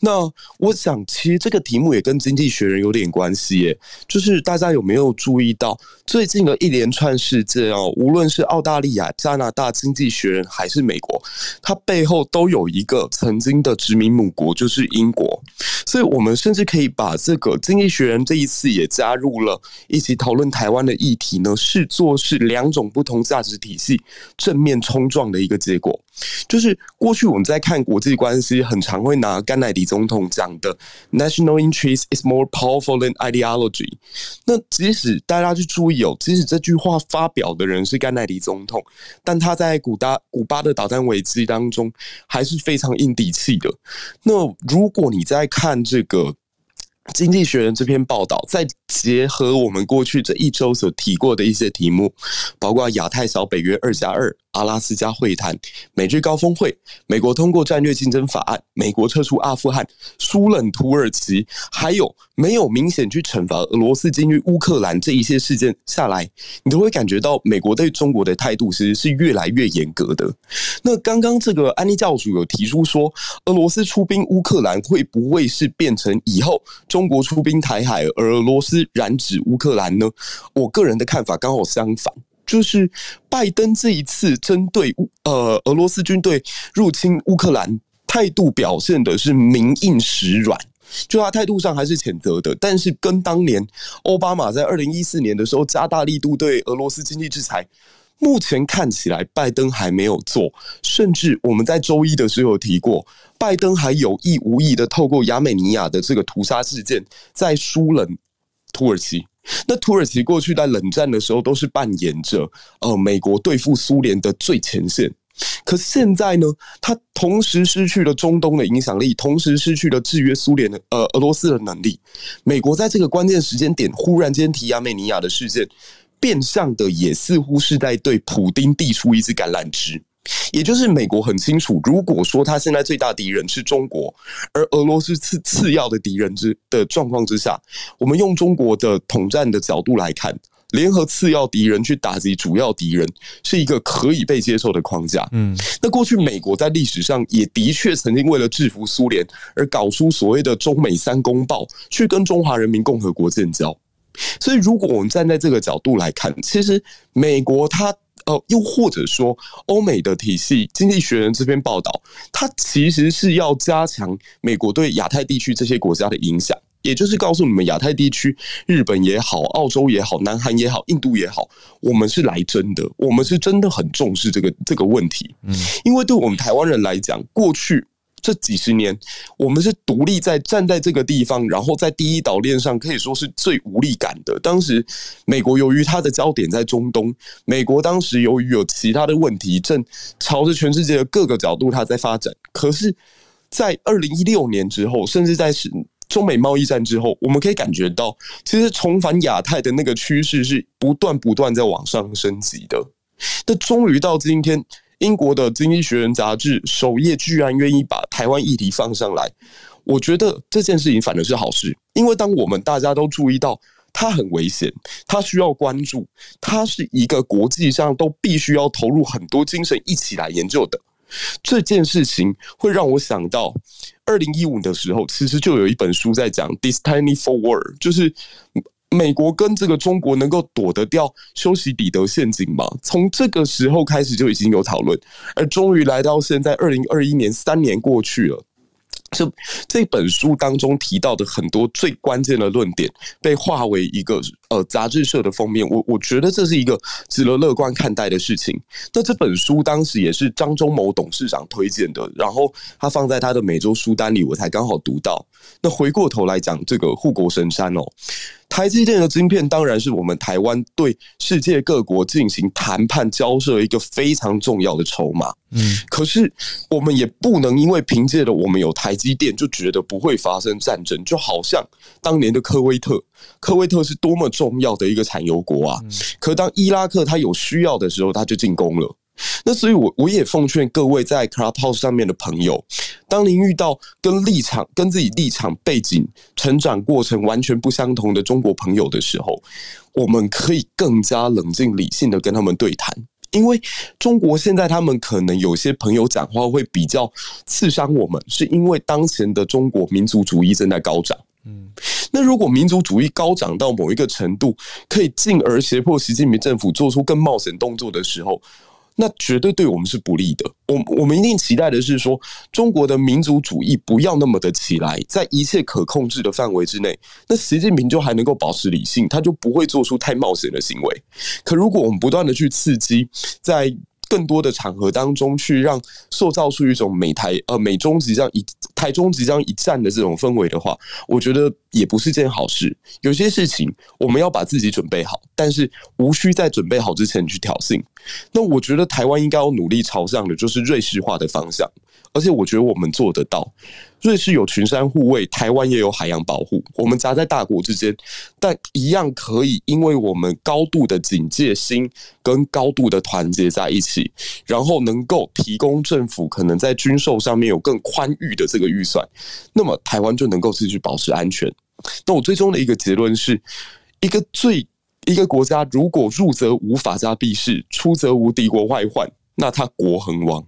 那我想，其实这个题目也跟经济学人有点关系耶，就是大家有没有注意到最近的一连串事件哦，无论是澳大利亚、加拿大经济学人还是美国，它背后都有一个曾经的殖民母国，就是英国，所以我们甚至可以。把这个经济学人这一次也加入了一起讨论台湾的议题呢，视作是两种不同价值体系正面冲撞的一个结果。就是过去我们在看国际关系，很常会拿甘乃迪总统讲的 “national interest is more powerful than ideology”。那即使大家去注意哦，即使这句话发表的人是甘乃迪总统，但他在古巴古巴的导弹危机当中还是非常硬底气的。那如果你在看这个。经济学人这篇报道，再结合我们过去这一周所提过的一些题目，包括亚太小北约二加二、阿拉斯加会谈、美日高峰会、美国通过战略竞争法案、美国撤出阿富汗、疏冷土耳其，还有没有明显去惩罚俄罗斯进入乌克兰这一些事件下来，你都会感觉到美国对中国的态度其实是越来越严格的。那刚刚这个安妮教主有提出说，俄罗斯出兵乌克兰会不会是变成以后？中国出兵台海，而俄罗斯染指乌克兰呢？我个人的看法刚好相反，就是拜登这一次针对乌呃俄罗斯军队入侵乌克兰，态度表现的是明硬实软，就他态度上还是谴责的，但是跟当年奥巴马在二零一四年的时候加大力度对俄罗斯经济制裁。目前看起来，拜登还没有做，甚至我们在周一的时候提过，拜登还有意无意的透过亚美尼亚的这个屠杀事件，在疏冷土耳其。那土耳其过去在冷战的时候，都是扮演着呃美国对付苏联的最前线，可现在呢，他同时失去了中东的影响力，同时失去了制约苏联的呃俄罗斯的能力。美国在这个关键时间点，忽然间提亚美尼亚的事件。变相的也似乎是在对普丁递出一支橄榄枝，也就是美国很清楚，如果说他现在最大敌人是中国，而俄罗斯次次要的敌人之的状况之下，我们用中国的统战的角度来看，联合次要敌人去打击主要敌人，是一个可以被接受的框架。嗯，那过去美国在历史上也的确曾经为了制服苏联而搞出所谓的中美三公报，去跟中华人民共和国建交。所以，如果我们站在这个角度来看，其实美国它呃，又或者说欧美的体系，《经济学人》这篇报道，它其实是要加强美国对亚太地区这些国家的影响，也就是告诉你们，亚太地区，日本也好，澳洲也好，南韩也好，印度也好，我们是来真的，我们是真的很重视这个这个问题。嗯，因为对我们台湾人来讲，过去。这几十年，我们是独立在站在这个地方，然后在第一岛链上可以说是最无力感的。当时，美国由于它的焦点在中东，美国当时由于有其他的问题，正朝着全世界的各个角度它在发展。可是，在二零一六年之后，甚至在中美贸易战之后，我们可以感觉到，其实重返亚太的那个趋势是不断不断在往上升级的。那终于到今天。英国的《经济学人》杂志首页居然愿意把台湾议题放上来，我觉得这件事情反而是好事，因为当我们大家都注意到它很危险，它需要关注，它是一个国际上都必须要投入很多精神一起来研究的这件事情，会让我想到二零一五的时候，其实就有一本书在讲 “Destiny for War”，就是。美国跟这个中国能够躲得掉修昔底德陷阱吗？从这个时候开始就已经有讨论，而终于来到现在，二零二一年，三年过去了。这这本书当中提到的很多最关键的论点，被划为一个呃杂志社的封面。我我觉得这是一个值得乐观看待的事情。那这本书当时也是张忠谋董事长推荐的，然后他放在他的每周书单里，我才刚好读到。那回过头来讲，这个护国神山哦。台积电的晶片当然是我们台湾对世界各国进行谈判交涉一个非常重要的筹码。嗯，可是我们也不能因为凭借着我们有台积电就觉得不会发生战争，就好像当年的科威特，科威特是多么重要的一个产油国啊！可当伊拉克它有需要的时候，它就进攻了。那所以我，我我也奉劝各位在 Clubhouse 上面的朋友，当您遇到跟立场、跟自己立场背景、成长过程完全不相同的中国朋友的时候，我们可以更加冷静理性的跟他们对谈，因为中国现在他们可能有些朋友讲话会比较刺伤我们，是因为当前的中国民族主义正在高涨。嗯，那如果民族主义高涨到某一个程度，可以进而胁迫习近平政府做出更冒险动作的时候。那绝对对我们是不利的。我我们一定期待的是说，中国的民族主义不要那么的起来，在一切可控制的范围之内，那习近平就还能够保持理性，他就不会做出太冒险的行为。可如果我们不断的去刺激，在更多的场合当中去让塑造出一种美台呃美中即将一台中即将一战的这种氛围的话，我觉得也不是件好事。有些事情我们要把自己准备好，但是无需在准备好之前去挑衅。那我觉得台湾应该要努力朝向的就是瑞士化的方向，而且我觉得我们做得到。瑞士有群山护卫，台湾也有海洋保护，我们夹在大国之间，但一样可以，因为我们高度的警戒心跟高度的团结在一起，然后能够提供政府可能在军售上面有更宽裕的这个预算，那么台湾就能够继续保持安全。那我最终的一个结论是，一个最一个国家如果入则无法家必士，出则无敌国外患，那他国恒亡。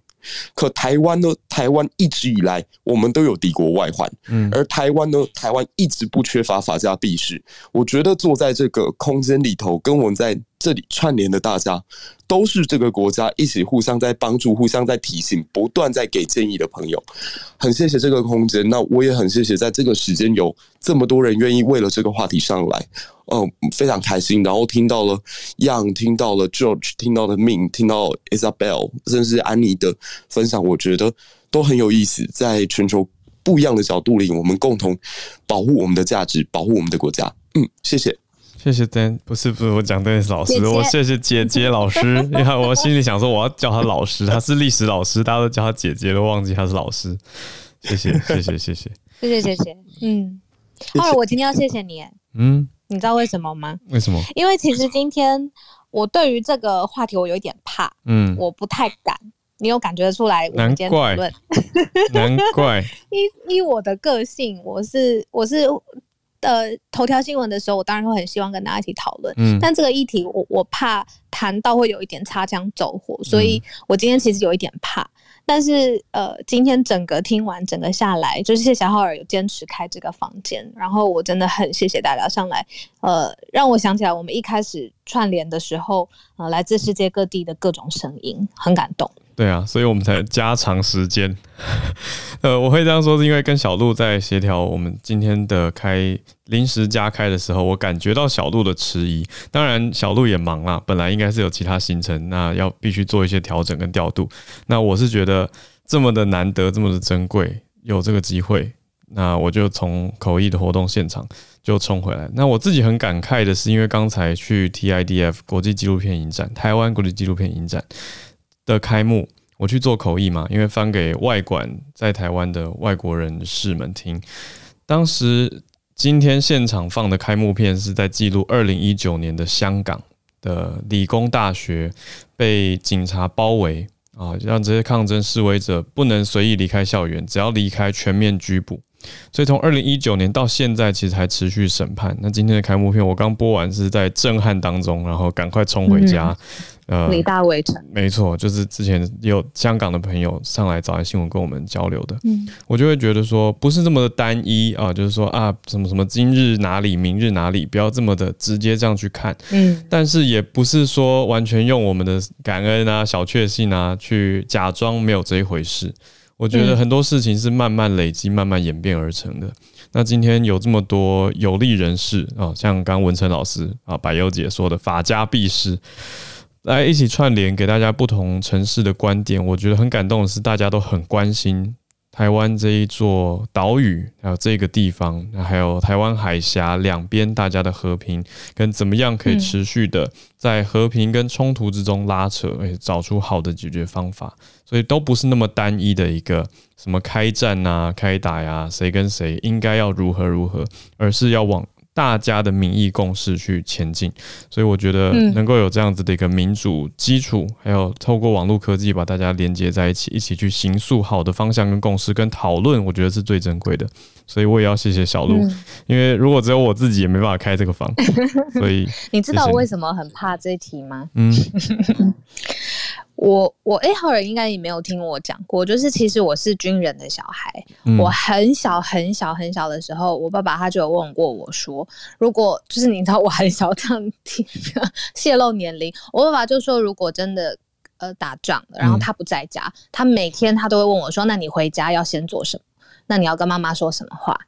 可台湾呢？台湾一直以来我们都有敌国外患，嗯，而台湾呢？台湾一直不缺乏法家必士。我觉得坐在这个空间里头，跟我们在这里串联的大家，都是这个国家一起互相在帮助、互相在提醒、不断在给建议的朋友。很谢谢这个空间，那我也很谢谢在这个时间有这么多人愿意为了这个话题上来。嗯，非常开心。然后听到了 Young，听到了 George，听到了 Min，听到 Isabel，甚至安妮的分享，我觉得都很有意思。在全球不一样的角度里，我们共同保护我们的价值，保护我们的国家。嗯，谢谢，
谢谢 Dan，不是不是，我讲 Dennis 老师，姐姐我谢谢姐姐老师。你看，我心里想说，我要叫他老师，他是历史老师，大家都叫他姐姐，都忘记他是老师。谢谢，谢谢，谢谢，谢
谢，谢谢。嗯，二，我今天要谢谢你。嗯。你知道为什么吗？
为什么？
因为其实今天我对于这个话题我有一点怕，嗯，我不太敢。你有感觉出来？
难怪，难怪。
依依我的个性，我是我是呃，头条新闻的时候，我当然会很希望跟大家一起讨论。嗯，但这个议题我，我我怕谈到会有一点擦枪走火，所以我今天其实有一点怕。但是，呃，今天整个听完整个下来，就是谢小浩尔有坚持开这个房间，然后我真的很谢谢大家上来，呃，让我想起来我们一开始串联的时候，呃，来自世界各地的各种声音，很感动。
对啊，所以我们才加长时间。呃，我会这样说，是因为跟小鹿在协调我们今天的开临时加开的时候，我感觉到小鹿的迟疑。当然，小鹿也忙啦，本来应该是有其他行程，那要必须做一些调整跟调度。那我是觉得这么的难得，这么的珍贵，有这个机会，那我就从口译的活动现场就冲回来。那我自己很感慨的是，因为刚才去 TIDF 国际纪录片影展，台湾国际纪录片影展。的开幕，我去做口译嘛，因为翻给外馆在台湾的外国人士们听。当时今天现场放的开幕片是在记录二零一九年的香港的理工大学被警察包围啊，让这些抗争示威者不能随意离开校园，只要离开全面拘捕。所以从二零一九年到现在，其实还持续审判。那今天的开幕片我刚播完，是在震撼当中，然后赶快冲回家。
呃，李大围城，
没错，就是之前有香港的朋友上来早安新闻跟我们交流的。嗯，我就会觉得说，不是这么的单一啊，就是说啊，什么什么今日哪里，明日哪里，不要这么的直接这样去看。嗯，但是也不是说完全用我们的感恩啊、小确幸啊去假装没有这一回事。我觉得很多事情是慢慢累积、慢慢演变而成的。那今天有这么多有利人士啊，像刚文成老师啊、百优姐说的“法家必士”，来一起串联，给大家不同城市的观点。我觉得很感动的是，大家都很关心台湾这一座岛屿，还有这个地方，还有台湾海峡两边大家的和平，跟怎么样可以持续的在和平跟冲突之中拉扯，找出好的解决方法。所以都不是那么单一的一个什么开战啊、开打呀、谁跟谁应该要如何如何，而是要往大家的民意共识去前进。所以我觉得能够有这样子的一个民主基础，还有透过网络科技把大家连接在一起，一起去形塑好的方向跟共识跟讨论，我觉得是最珍贵的。所以我也要谢谢小路，因为如果只有我自己也没办法开这个房。所以
你知道我为什么很怕这一题吗？嗯。我我哎，浩尔应该也没有听我讲过，就是其实我是军人的小孩，嗯、我很小很小很小的时候，我爸爸他就有问过我说，如果就是你知道我很小这样听泄露年龄，我爸爸就说，如果真的呃打仗了，然后他不在家，嗯、他每天他都会问我说，那你回家要先做什么？那你要跟妈妈说什么话？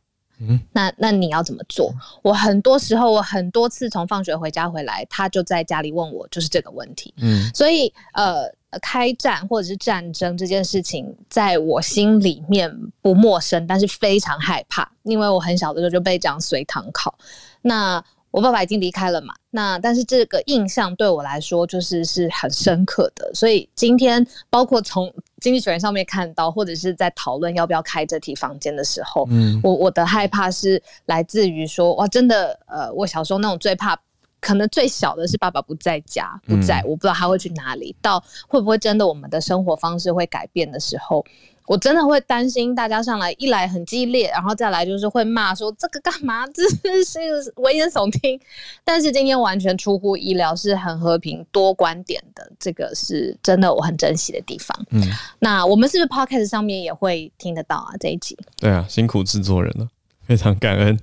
嗯，那那你要怎么做？我很多时候，我很多次从放学回家回来，他就在家里问我就是这个问题。嗯，所以呃。开战或者是战争这件事情，在我心里面不陌生，但是非常害怕，因为我很小的时候就被这样随堂考。那我爸爸已经离开了嘛，那但是这个印象对我来说就是是很深刻的，所以今天包括从经济学人上面看到，或者是在讨论要不要开这题房间的时候，嗯，我我的害怕是来自于说，哇，真的，呃，我小时候那种最怕，可能最小的是爸爸不在家，不在，我不知道他会去哪里，到会不会真的我们的生活方式会改变的时候。我真的会担心大家上来一来很激烈，然后再来就是会骂说这个干嘛，这是危言耸听。但是今天完全出乎意料，是很和平多观点的，这个是真的我很珍惜的地方。嗯，那我们是不是 Podcast 上面也会听得到啊？这一集？
对啊，辛苦制作人了。非常感恩。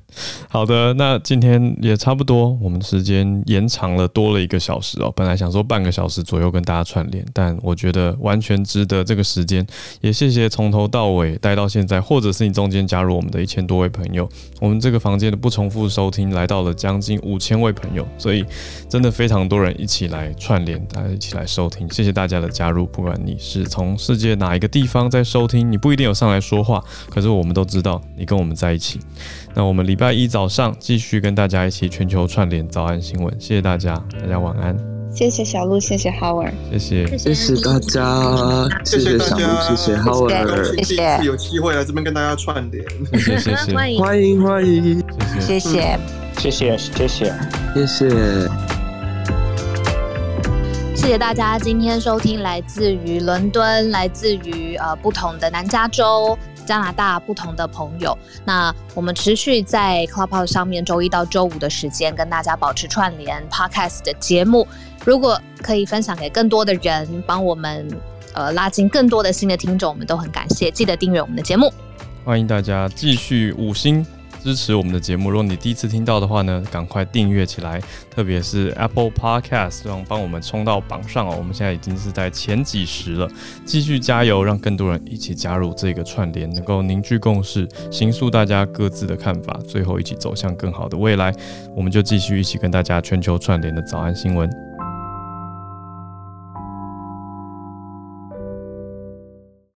好的，那今天也差不多，我们时间延长了多了一个小时哦。本来想说半个小时左右跟大家串联，但我觉得完全值得这个时间。也谢谢从头到尾待到现在，或者是你中间加入我们的一千多位朋友。我们这个房间的不重复收听来到了将近五千位朋友，所以真的非常多人一起来串联，大家一起来收听。谢谢大家的加入，不管你是从世界哪一个地方在收听，你不一定有上来说话，可是我们都知道你跟我们在一起。那我们礼拜一早上继续跟大家一起全球串联早安新闻，谢谢大家，大家晚安。
谢谢小鹿，谢谢 Howard，
谢谢，
谢谢大家，谢谢小鹿，谢谢 Howard，
谢谢。有机会来这边跟大家串联，
谢谢，
欢迎，
欢迎，欢迎，
谢谢，谢谢，
谢谢，谢谢，
谢谢，
谢谢大家今天收听来自于伦敦，来自于呃不同的南加州。加拿大不同的朋友，那我们持续在 Clubhouse 上面周一到周五的时间跟大家保持串联 Podcast 的节目。如果可以分享给更多的人，帮我们呃拉近更多的新的听众，我们都很感谢。记得订阅我们的节目，
欢迎大家继续五星。支持我们的节目，如果你第一次听到的话呢，赶快订阅起来，特别是 Apple Podcast，让帮我们冲到榜上哦。我们现在已经是在前几十了，继续加油，让更多人一起加入这个串联，能够凝聚共识，形塑大家各自的看法，最后一起走向更好的未来。我们就继续一起跟大家全球串联的早安新闻。